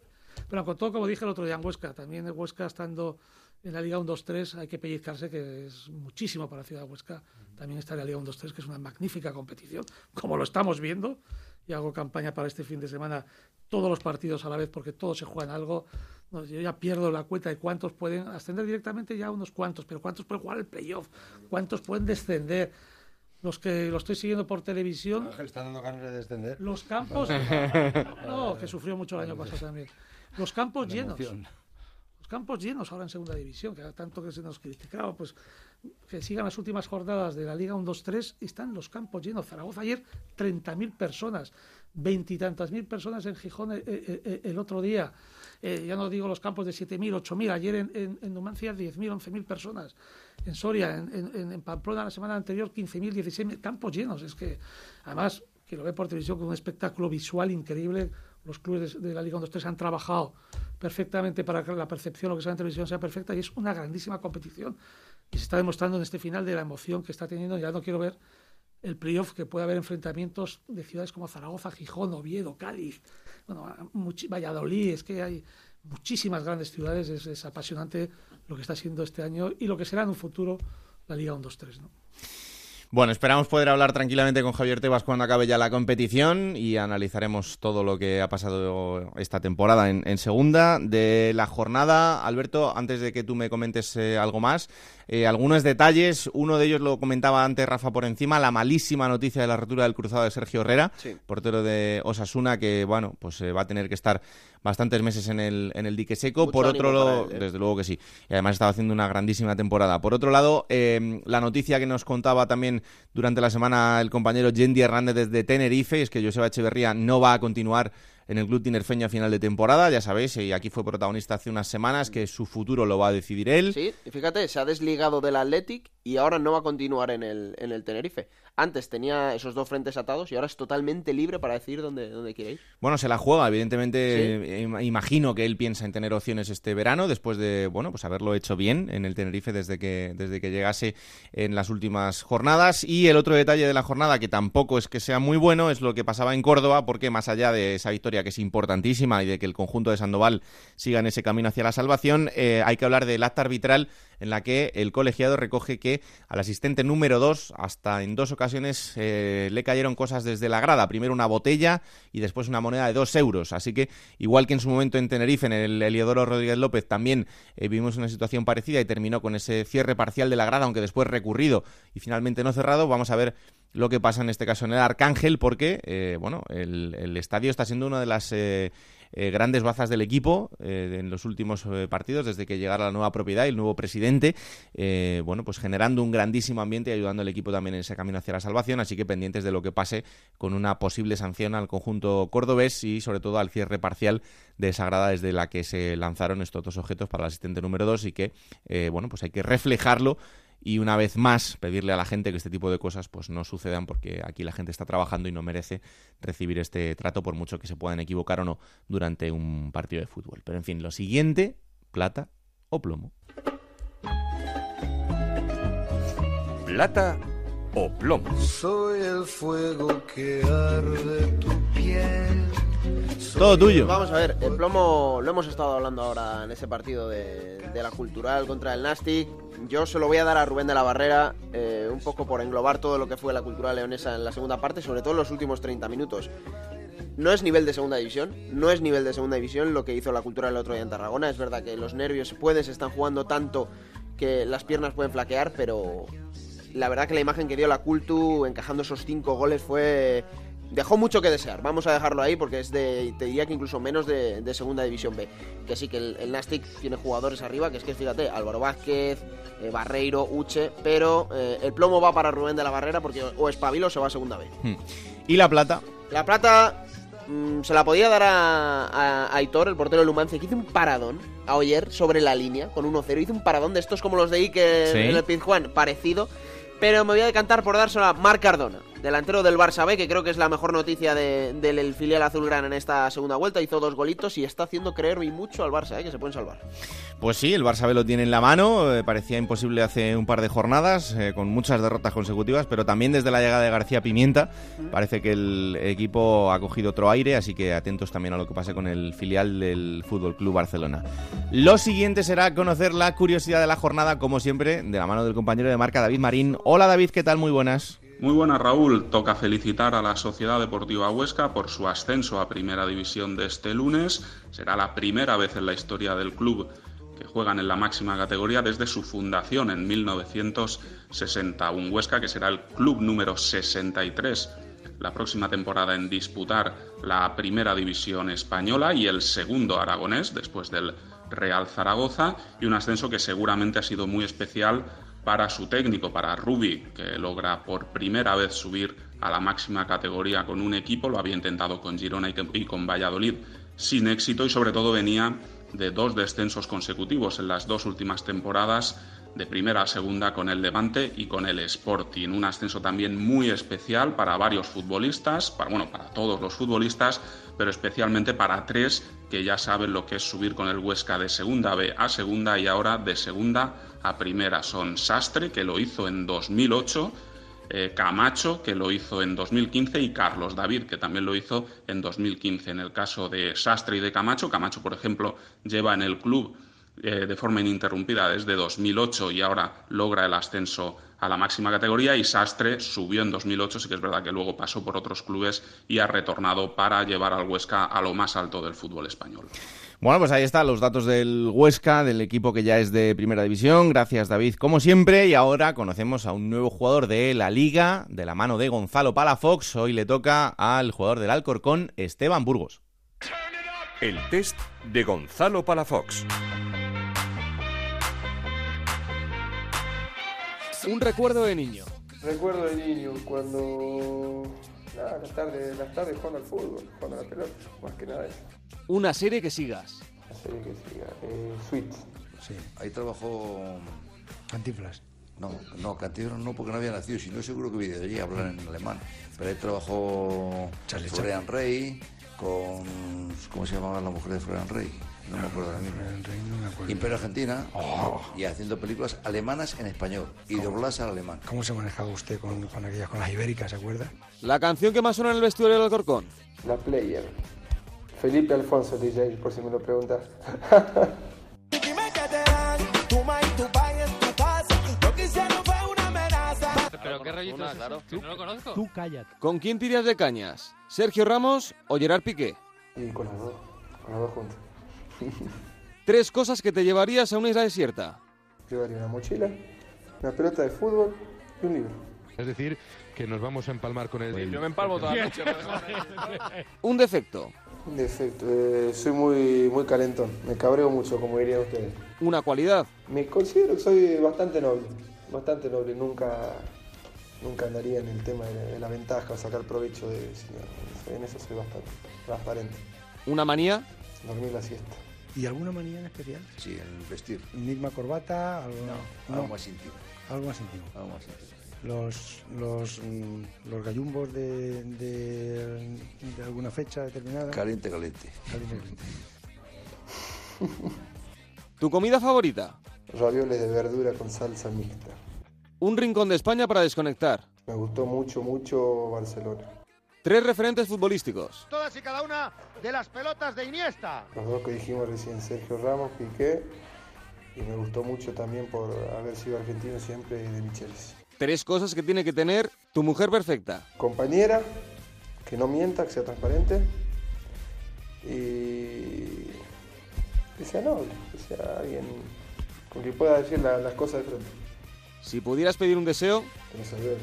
pero con todo, como dije el otro día en Huesca, también en Huesca estando en la Liga 1-2-3 hay que pellizcarse, que es muchísimo para la ciudad de Huesca. También está en la Liga 1-2-3, que es una magnífica competición, como lo estamos viendo. Y hago campaña para este fin de semana, todos los partidos a la vez, porque todos se juegan algo. yo ya pierdo la cuenta de cuántos pueden ascender directamente, ya unos cuantos, pero cuántos pueden jugar el playoff, cuántos pueden descender los que lo estoy siguiendo por televisión. Ángel está dando ganas de descender. Los campos. no, que sufrió mucho el año pasado también. Los campos llenos campos llenos ahora en segunda división, que tanto que se nos criticaba, pues que sigan las últimas jornadas de la Liga 1-2-3, están los campos llenos. Zaragoza ayer, 30.000 personas, veintitantas mil personas en Gijón eh, eh, eh, el, otro día. ya no digo los campos de 7.000, 8.000, ayer en, en, en Numancia 10.000, 11.000 personas. En Soria, en, en, Pamplona la semana anterior 15.000, 16.000, campos llenos. Es que, además, que lo ve por televisión con un espectáculo visual increíble, los clubes de, la Liga 1-2-3 han trabajado perfectamente para que la percepción, lo que sea en televisión, sea perfecta y es una grandísima competición. Y se está demostrando en este final de la emoción que está teniendo. Ya no quiero ver el playoff que puede haber enfrentamientos de ciudades como Zaragoza, Gijón, Oviedo, Cádiz, bueno, Valladolid. Es que hay muchísimas grandes ciudades. Es, apasionante lo que está siendo este año y lo que será en un futuro la Liga 1-2-3. ¿no? Bueno, esperamos poder hablar tranquilamente con Javier Tebas cuando acabe ya la competición y analizaremos todo lo que ha pasado esta temporada en, segunda. De la jornada, Alberto, antes de que tú me comentes eh, algo más, eh, algunos detalles. Uno de ellos lo comentaba antes Rafa por encima, la malísima noticia de la rotura del cruzado de Sergio Herrera, portero de Osasuna, que bueno, pues eh, va a tener que estar bastantes meses en el, en el dique seco. Por otro lado, ¿eh? desde luego que sí. Y además estaba haciendo una grandísima temporada. Por otro lado, em, la noticia que nos contaba también durante la semana el compañero Yendi Hernández desde Tenerife es que Joseba Echeverría no va a continuar en el club tinerfeño a final de temporada, ya sabéis, y aquí fue protagonista hace unas semanas que su futuro lo va a decidir él. Sí, fíjate, se ha desligado del Athletic y ahora no va a continuar en el, en el Tenerife. Antes tenía esos dos frentes atados y ahora es totalmente libre para decir dónde, dónde quiere ir. Bueno, se la juega, evidentemente imagino que él piensa en tener opciones este verano después de, bueno, pues haberlo hecho bien en el Tenerife desde que, desde que llegase en las últimas jornadas. Y el otro detalle de la jornada, que tampoco es que sea muy bueno, es lo que pasaba en Córdoba, porque más allá de esa victoria que es importantísima y de que el conjunto de Sandoval siga en ese camino hacia la salvación, eh, hay que hablar del acta arbitral en la que el colegiado recoge que al asistente número 2, hasta en dos ocasiones, eh, le cayeron cosas desde la grada. Primero una botella y después una moneda de dos euros. Así que, igual que en su momento en Tenerife, en el Eliodoro Rodríguez López, también eh, vimos una situación parecida y terminó con ese cierre parcial de la grada, aunque después recurrido y finalmente no cerrado. Vamos a ver lo que pasa en este caso en el Arcángel, porque eh, bueno, el, el, estadio está siendo una de las eh, grandes bazas del equipo eh, en los últimos eh, partidos, desde que llegara la nueva propiedad y el nuevo presidente, bueno, pues generando un grandísimo ambiente y ayudando al equipo también en ese camino hacia la salvación, así que pendientes de lo que pase con una posible sanción al conjunto cordobés y sobre todo al cierre parcial de esa grada desde la que se lanzaron estos dos objetos para el asistente número 2 y que, bueno, pues hay que reflejarlo y una vez más pedirle a la gente que este tipo de cosas pues no sucedan porque aquí la gente está trabajando y no merece recibir este trato por mucho que se puedan equivocar o no durante un partido de fútbol. Pero en fin, lo siguiente, plata o plomo. Plata o plomo. Soy el fuego que arde tu piel todo tuyo. Vamos a ver, el plomo lo hemos estado hablando ahora en ese partido de, la Cultural contra el Nastic. Yo se lo voy a dar a Rubén de la Barrera, eh, un poco por englobar todo lo que fue la Cultural Leonesa en la segunda parte, sobre todo en los últimos 30 minutos. No es nivel de segunda división, no es nivel de segunda división lo que hizo la Cultural el otro día en Tarragona. Es verdad que los nervios pueden, se están jugando tanto que las piernas pueden flaquear, pero la verdad que la imagen que dio la Cultu encajando esos cinco goles fue dejó mucho que desear. Vamos a dejarlo ahí porque es de, te diría que incluso menos de, segunda división B. Que sí que el, Nastic tiene jugadores arriba, que es que fíjate, Álvaro Vázquez, eh, Barreiro, Uche, pero eh, el plomo va para Rubén de la Barrera porque o espabilo o se va a segunda B. Hmm. ¿Y la plata? La plata mm, se la podía dar a, Aitor, el portero de Lumance, que hizo un paradón a Oyer sobre la línea con 1-0. Hizo un paradón de estos como los de Ike en el Pizjuán, parecido. Pero me voy a decantar por dárselo a Marc Cardona delantero del Barça B, que creo que es la mejor noticia del filial azulgrana en esta segunda vuelta. Hizo dos golitos y está haciendo creer y mucho al Barça, ¿eh? que se pueden salvar. Pues sí, el Barça B lo tiene en la mano. Eh, parecía imposible hace un par de jornadas, eh, con muchas derrotas consecutivas, pero también desde la llegada de García Pimienta parece que el equipo ha cogido otro aire, así que atentos también a lo que pase con el filial del Fútbol Club Barcelona. Lo siguiente será conocer la curiosidad de la jornada, como siempre, de la mano del compañero de marca David Marín. Hola David, ¿qué tal? Muy buenas. Muy buena Raúl, toca felicitar a la Sociedad Deportiva Huesca por su ascenso a Primera División de este lunes. Será la primera vez en la historia del club que juegan en la máxima categoría desde su fundación en 1960. Un Huesca que será el club número 63 la próxima temporada en disputar la Primera División española y el segundo aragonés después del Real Zaragoza y un ascenso que seguramente ha sido muy especial para su técnico, para Rubi, que logra por primera vez subir a la máxima categoría con un equipo, lo había intentado con Girona y con Valladolid sin éxito y sobre todo venía de dos descensos consecutivos en las dos últimas temporadas de primera a segunda con el Levante y con el Sporting. Un ascenso también muy especial para varios futbolistas, para, bueno, para todos los futbolistas, pero especialmente para tres que ya saben lo que es subir con el Huesca de segunda B a segunda y ahora de segunda a primera. Son Sastre, que lo hizo en 2008, eh, Camacho, que lo hizo en 2015, y Carlos David, que también lo hizo en 2015. En el caso de Sastre y de Camacho, Camacho, por ejemplo, lleva en el club eh, de forma ininterrumpida desde 2008 y ahora logra el ascenso a la máxima categoría y Sastre subió en 2008, sí que es verdad que luego pasó por otros clubes y ha retornado para llevar al Huesca a lo más alto del fútbol español. Bueno, pues ahí están los datos del Huesca, del equipo que ya es de Primera División. Gracias, David, como siempre. Y ahora conocemos a un nuevo jugador de la Liga, de la mano de Gonzalo Palafox. Hoy le toca al jugador del Alcorcón, Esteban Burgos. El test de Gonzalo Palafox. Un recuerdo de niño. Recuerdo de niño cuando. Nada, las tardes, las tardes jugando al fútbol, jugando a la pelota, más que nada eso. Una serie que sigas. Una serie que siga. Eh, Sweet. Sí, ahí trabajó. Cantinflas. No, no, cantinero no, porque no había nacido, si no seguro que hubiera allí a hablar en alemán. Pero ahí trabajó Charlie Florian Rey, con. ¿Cómo se llamaba la mujer de Florian Rey? No me acuerdo ahora mismo. Imperio Argentina Oh. y haciendo películas alemanas en español y dobladas al alemán. ¿Cómo se manejaba usted con, con aquellas, con las ibéricas, se acuerda? La canción que más suena en el vestuario del Alcorcón. La Player. Felipe Alfonso DJ, por si me lo preguntas. Pero qué es ese? Que no lo conozco. Tú cállate. ¿Con quién tiras de cañas? ¿Sergio Ramos o Gerard Piqué? Y con las dos, con las dos juntas. Tres cosas que te llevarías a una isla desierta. Llevaría una mochila, una pelota de fútbol y un libro. Es decir, que nos vamos a empalmar con el... Yo me empalmo toda la noche. Un defecto. Un defecto, eh, soy muy, muy calentón, me cabreo mucho, como dirían ustedes. Una cualidad. Me considero que soy bastante noble, bastante noble, nunca, nunca andaría en el tema de la, de la ventaja o sacar provecho de... En eso soy bastante transparente. Una manía. Dormir la siesta. ¿Y alguna manía en especial? Sí, el vestir. ¿Enigma corbata? Algo, Algo más íntimo. Algo más íntimo. Algo más íntimo. Los, los, mm, los gallumbos de, de, de alguna fecha determinada. Caliente, caliente. Caliente, caliente. ¿Tu comida favorita? Ravioles de verdura con salsa mixta. Un rincón de España para desconectar. Me gustó mucho, mucho Barcelona. Tres referentes futbolísticos. Todas y cada una de las pelotas de Iniesta. Los dos que dijimos recién, Sergio Ramos, Piqué. Y me gustó mucho también por haber sido argentino siempre de Michelis. Tres cosas que tiene que tener tu mujer perfecta. Compañera, que no mienta, que sea transparente. Y que sea noble, que sea alguien con quien pueda decir la- las cosas de frente. Si pudieras pedir un deseo, Que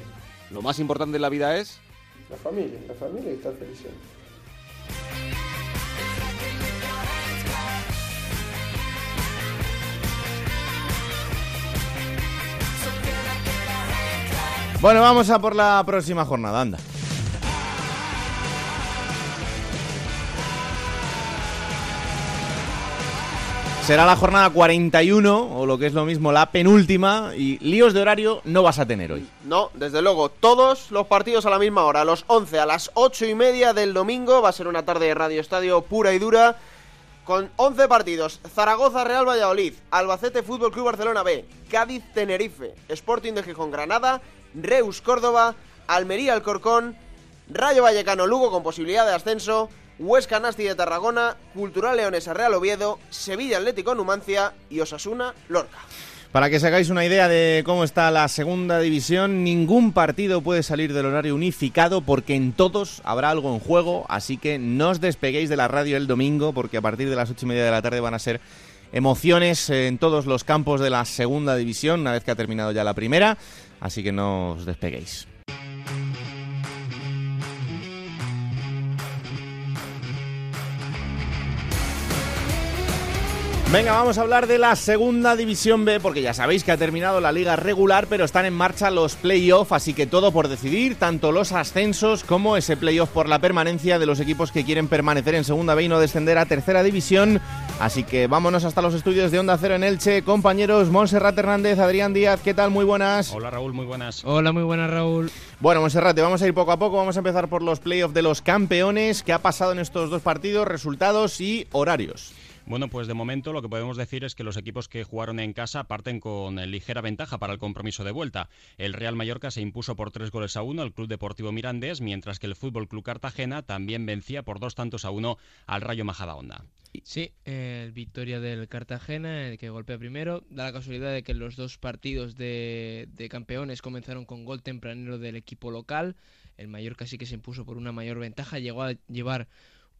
lo más importante de la vida es... La familia, la familia y estar feliz. Bueno, vamos a por la próxima jornada, anda. Será la jornada 41, o lo que es lo mismo, la penúltima, y líos de horario no vas a tener hoy. No, desde luego, todos los partidos a la misma hora, a los 11, a las 8 y media del domingo, va a ser una tarde de Radio Estadio pura y dura, con 11 partidos, Zaragoza, Real Valladolid, Albacete, Fútbol Club Barcelona B, Cádiz, Tenerife, Sporting de Gijón, Granada, Reus, Córdoba, Almería, Alcorcón, Rayo Vallecano, Lugo con posibilidad de ascenso, Huesca, Nasti de Tarragona, Cultural Leonesa, Real Oviedo, Sevilla, Atlético, Numancia y Osasuna, Lorca. Para que os hagáis una idea de cómo está la segunda división, ningún partido puede salir del horario unificado porque en todos habrá algo en juego, así que no os despeguéis de la radio el domingo porque a partir de las ocho y media de la tarde van a ser emociones en todos los campos de la segunda división una vez que ha terminado ya la primera, así que no os despeguéis. Venga, vamos a hablar de la segunda división B, porque ya sabéis que ha terminado la liga regular, pero están en marcha los playoffs, así que todo por decidir, tanto los ascensos como ese playoff por la permanencia de los equipos que quieren permanecer en segunda B y no descender a tercera división. Así que vámonos hasta los estudios de Onda Cero en Elche, compañeros Monserrat Hernández, Adrián Díaz, ¿qué tal? Muy buenas. Hola Raúl, muy buenas. Hola, muy buenas Raúl. Bueno, Monserrate, vamos a ir poco a poco, vamos a empezar por los playoffs de los campeones, ¿qué ha pasado en estos dos partidos, resultados y horarios? Bueno, pues de momento lo que podemos decir es que los equipos que jugaron en casa parten con eh, ligera ventaja para el compromiso de vuelta. El Real Mallorca se impuso por tres goles a uno al Club Deportivo Mirandés, mientras que el Fútbol Club Cartagena también vencía por dos tantos a uno al Rayo Majadahonda. Sí, eh, victoria del Cartagena, el que golpea primero. Da la casualidad de que los dos partidos de, de campeones comenzaron con gol tempranero del equipo local. El Mallorca sí que se impuso por una mayor ventaja, llegó a llevar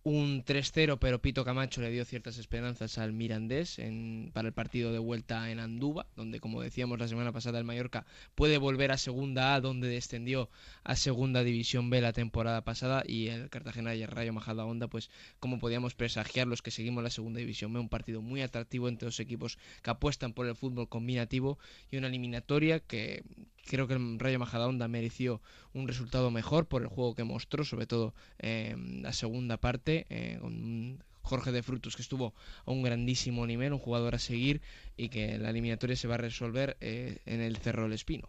un 3-0, pero Pito Camacho le dio ciertas esperanzas al Mirandés en, para el partido de vuelta en Andúba, donde, como decíamos la semana pasada, el Mallorca puede volver a Segunda A, donde descendió a Segunda División B la temporada pasada, y el Cartagena y el Rayo Majadahonda, pues como podíamos presagiar los que seguimos la Segunda División B, un partido muy atractivo entre dos equipos que apuestan por el fútbol combinativo y una eliminatoria que creo que el Rayo Majadahonda mereció un resultado mejor por el juego que mostró, sobre todo eh, la segunda parte, eh, con Jorge de Frutos, que estuvo a un grandísimo nivel, un jugador a seguir y que la eliminatoria se va a resolver eh, en el Cerro del Espino.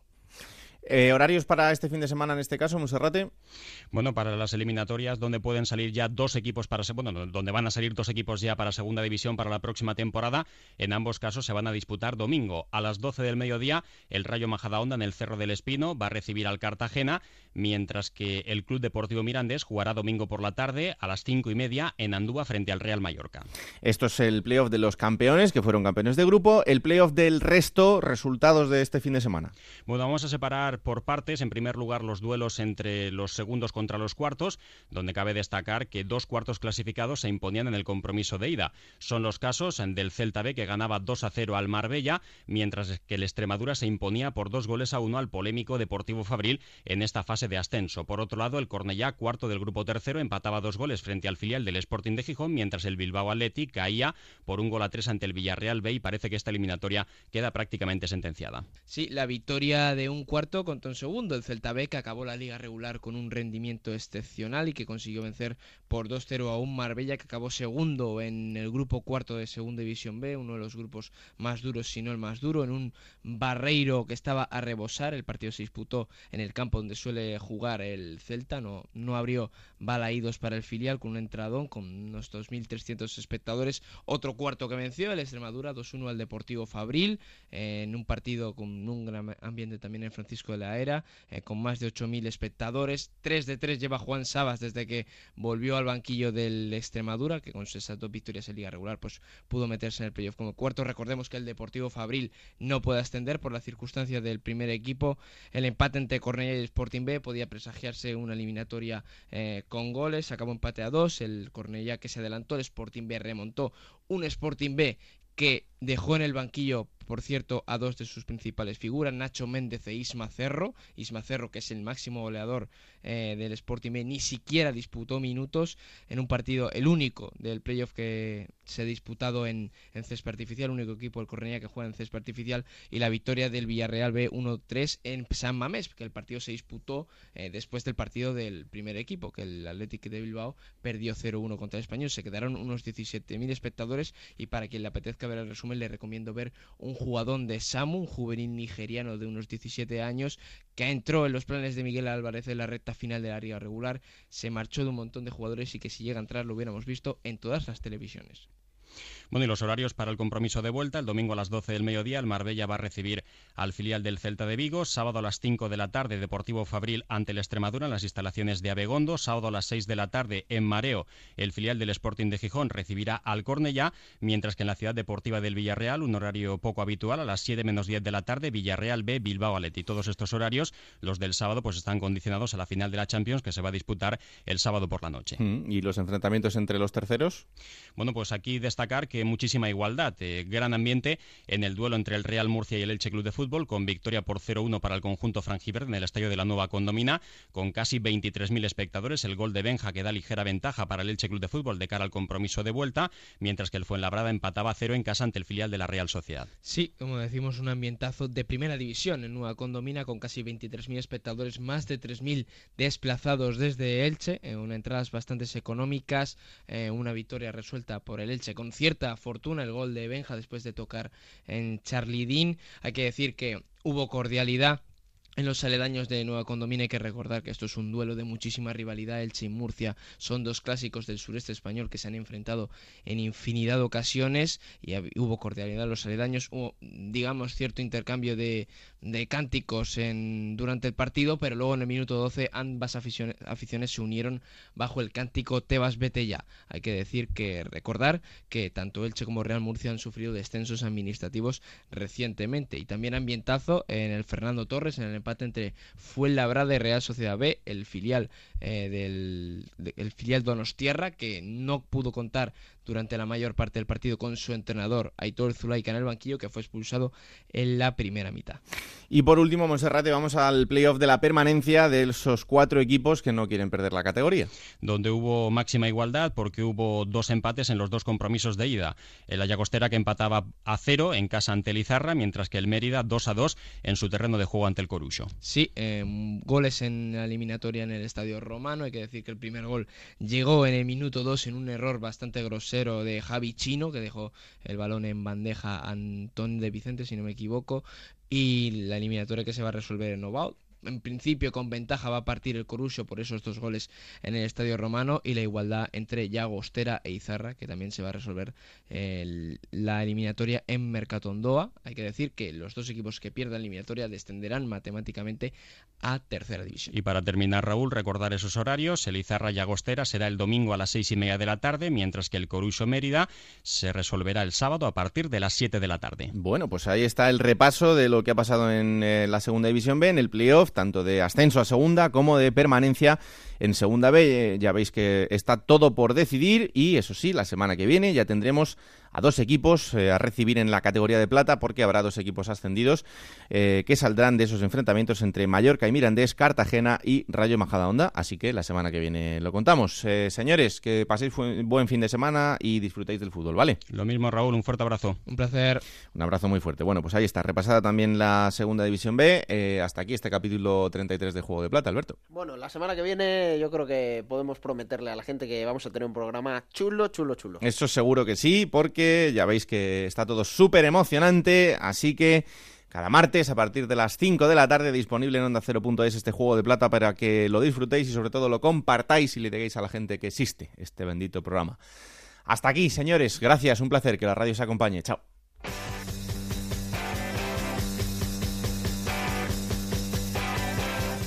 Eh, ¿Horarios para este fin de semana en este caso, Monserrate? Bueno, para las eliminatorias donde pueden salir ya dos equipos para bueno, donde van a salir dos equipos ya para segunda división para la próxima temporada, en ambos casos se van a disputar domingo a las 12 del mediodía. El Rayo Majadahonda en el Cerro del Espino va a recibir al Cartagena, mientras que el Club Deportivo Mirandés jugará domingo por la tarde a las cinco y media en Andúa frente al Real Mallorca. Esto es el playoff de los campeones que fueron campeones de grupo, el playoff del resto, resultados de este fin de semana. Bueno, vamos a separar por partes. En primer lugar, los duelos entre los segundos contra los cuartos, donde cabe destacar que dos cuartos clasificados se imponían en el compromiso de ida. Son los casos del Celta B, que ganaba 2 a 0 al Marbella, mientras que el Extremadura se imponía por dos goles a uno al polémico Deportivo Fabril en esta fase de ascenso. Por otro lado, el Cornellá, cuarto del grupo tercero, empataba dos goles frente al filial del Sporting de Gijón, mientras el Bilbao Athletic caía por un gol a tres ante el Villarreal B y parece que esta eliminatoria queda prácticamente sentenciada. Sí, la victoria de un cuarto contra un segundo, el Celta B, que acabó la liga regular con un rendimiento excepcional y que consiguió vencer por 2-0 a un Marbella que acabó segundo en el grupo cuarto de Segunda División B, uno de los grupos más duros, si no el más duro, en un Barreiro que estaba a rebosar. El partido se disputó en el campo donde suele jugar el Celta, no, no abrió balaídos para el filial con un entradón con unos 2.300 espectadores. Otro cuarto que venció, el Extremadura 2-1 al Deportivo Fabril, en un partido con un gran ambiente también en Francisco de la Era, eh, con más de 8.000 espectadores. 3 de 3 lleva Juan Sabas desde que volvió al banquillo del Extremadura, que con esas dos victorias en liga regular pues pudo meterse en el playoff como cuarto. Recordemos que el Deportivo Fabril no puede ascender por la circunstancia del primer equipo. El empate entre Cornellá y Sporting B podía presagiarse una eliminatoria eh, con goles. Acabó empate a dos. El Cornellá que se adelantó, el Sporting B remontó. Un Sporting B que dejó en el banquillo, por cierto, a dos de sus principales figuras, Nacho Méndez e Isma Cerro. Isma Cerro, que es el máximo goleador eh, del Sporting ni siquiera disputó minutos en un partido, el único del playoff que se ha disputado en, en césped artificial, único equipo del Correña que juega en césped artificial, y la victoria del Villarreal B 1-3 en San Mamés, que el partido se disputó eh, después del partido del primer equipo, que el Athletic de Bilbao perdió 0-1 contra el Español. Se quedaron unos 17.000 espectadores y para quien le apetezca ver el resumen le recomiendo ver un jugadón de Samu, un juvenil nigeriano de unos 17 años que entró en los planes de Miguel Álvarez en la recta final de la liga regular, se marchó de un montón de jugadores y que si llega a entrar lo hubiéramos visto en todas las televisiones. Bueno, y los horarios para el compromiso de vuelta. El domingo a las 12 del mediodía, el Marbella va a recibir al filial del Celta de Vigo. Sábado a las 5 de la tarde, Deportivo Fabril ante el Extremadura en las instalaciones de Abegondo. Sábado a las 6 de la tarde, en Mareo, el filial del Sporting de Gijón recibirá al Cornellá, mientras que en la ciudad deportiva del Villarreal, un horario poco habitual, a las 7 menos 10 de la tarde, Villarreal B, Bilbao Aleti. Todos estos horarios, los del sábado, pues están condicionados a la final de la Champions que se va a disputar el sábado por la noche. Mm, ¿Y los enfrentamientos entre los terceros? Bueno, pues aquí destacar que muchísima igualdad. Eh, gran ambiente en el duelo entre el Real Murcia y el Elche Club de Fútbol, con victoria por 0-1 para el conjunto franjiverde en el estadio de la Nueva Condomina, con casi 23.000 espectadores. El gol de Benja que da ligera ventaja para el Elche Club de Fútbol de cara al compromiso de vuelta, mientras que el Fuenlabrada empataba a cero en casa ante el filial de la Real Sociedad. Sí, como decimos, un ambientazo de primera división en Nueva Condomina, con casi 23.000 espectadores, más de 3.000 desplazados desde Elche, en unas entradas bastante económicas, eh, una victoria resuelta por el Elche con cierta fortuna, el gol de Benja después de tocar en Charlie Dean. Hay que decir que hubo cordialidad en los aledaños de Nueva Condomina hay que recordar que esto es un duelo de muchísima rivalidad. Elche y Murcia son dos clásicos del sureste español que se han enfrentado en infinidad de ocasiones y hubo cordialidad en los aledaños. Hubo, digamos, cierto intercambio de, de cánticos durante el partido, pero luego en el minuto 12 ambas aficiones, aficiones se unieron bajo el cántico Tebas vete ya. Hay que decir que recordar que tanto Elche como Real Murcia han sufrido descensos administrativos recientemente y también ambientazo en el Fernando Torres en el empate entre Fuenlabrada y Real Sociedad B, el filial eh, del de, el filial Donostierra, que no pudo contar durante la mayor parte del partido con su entrenador Aitor Zulaika en el banquillo, que fue expulsado en la primera mitad. Y por último, Monserrate, vamos al playoff de la permanencia de esos cuatro equipos que no quieren perder la categoría. Donde hubo máxima igualdad porque hubo dos empates en los dos compromisos de ida. El Ayagostera que empataba a cero en casa ante Lizarra, mientras que el Mérida 2 a 2 en su terreno de juego ante el Coruch. Corucho. Sí, eh, goles en la eliminatoria en el Estadio Romano. Hay que decir que el primer gol llegó en el minuto 2 en un error bastante grosero de Javi Chino, que dejó el balón en bandeja a Antón de Vicente, si no me equivoco. Y la eliminatoria que se va a resolver en Novaut en principio con ventaja va a partir el Corucho por esos dos goles en el Estadio Romano y la igualdad entre Llagostera e Izarra, que también se va a resolver el, la eliminatoria en Mercatondoa. Hay que decir que los dos equipos que pierdan la eliminatoria descenderán matemáticamente a tercera división. Y para terminar, Raúl, recordar esos horarios. El Izarra Llagostera será el domingo a las seis y media de la tarde, mientras que el Corucho Mérida se resolverá el sábado a partir de las 7 de la tarde. Bueno, pues ahí está el repaso de lo que ha pasado en eh, la segunda división B, en el playoff tanto de ascenso a segunda como de permanencia en segunda B. Eh, ya veis que está todo por decidir y eso sí, la semana que viene ya tendremos a dos equipos eh, a recibir en la categoría de plata porque habrá dos equipos ascendidos eh, que saldrán de esos enfrentamientos entre Mallorca y Mirandés, Cartagena y Rayo Majadahonda. Así que la semana que viene lo contamos. señores, que paséis buen fin de semana y disfrutéis del fútbol, ¿vale? Lo mismo, Raúl, un fuerte abrazo. Un placer. Un abrazo muy fuerte. Bueno, pues ahí está, repasada también la segunda división B. hasta aquí este capítulo 33 de Juego de Plata, Alberto. Bueno, la semana que viene yo creo que podemos prometerle a la gente que vamos a tener un programa chulo, chulo, chulo. Eso seguro que sí, porque ya veis que está todo súper emocionante, así que cada martes a partir de las 5 de la tarde disponible en onda 0.es este juego de plata para que lo disfrutéis y sobre todo lo compartáis y le digáis a la gente que existe este bendito programa. Hasta aquí, señores. Gracias, un placer que la radio se acompañe. Chao.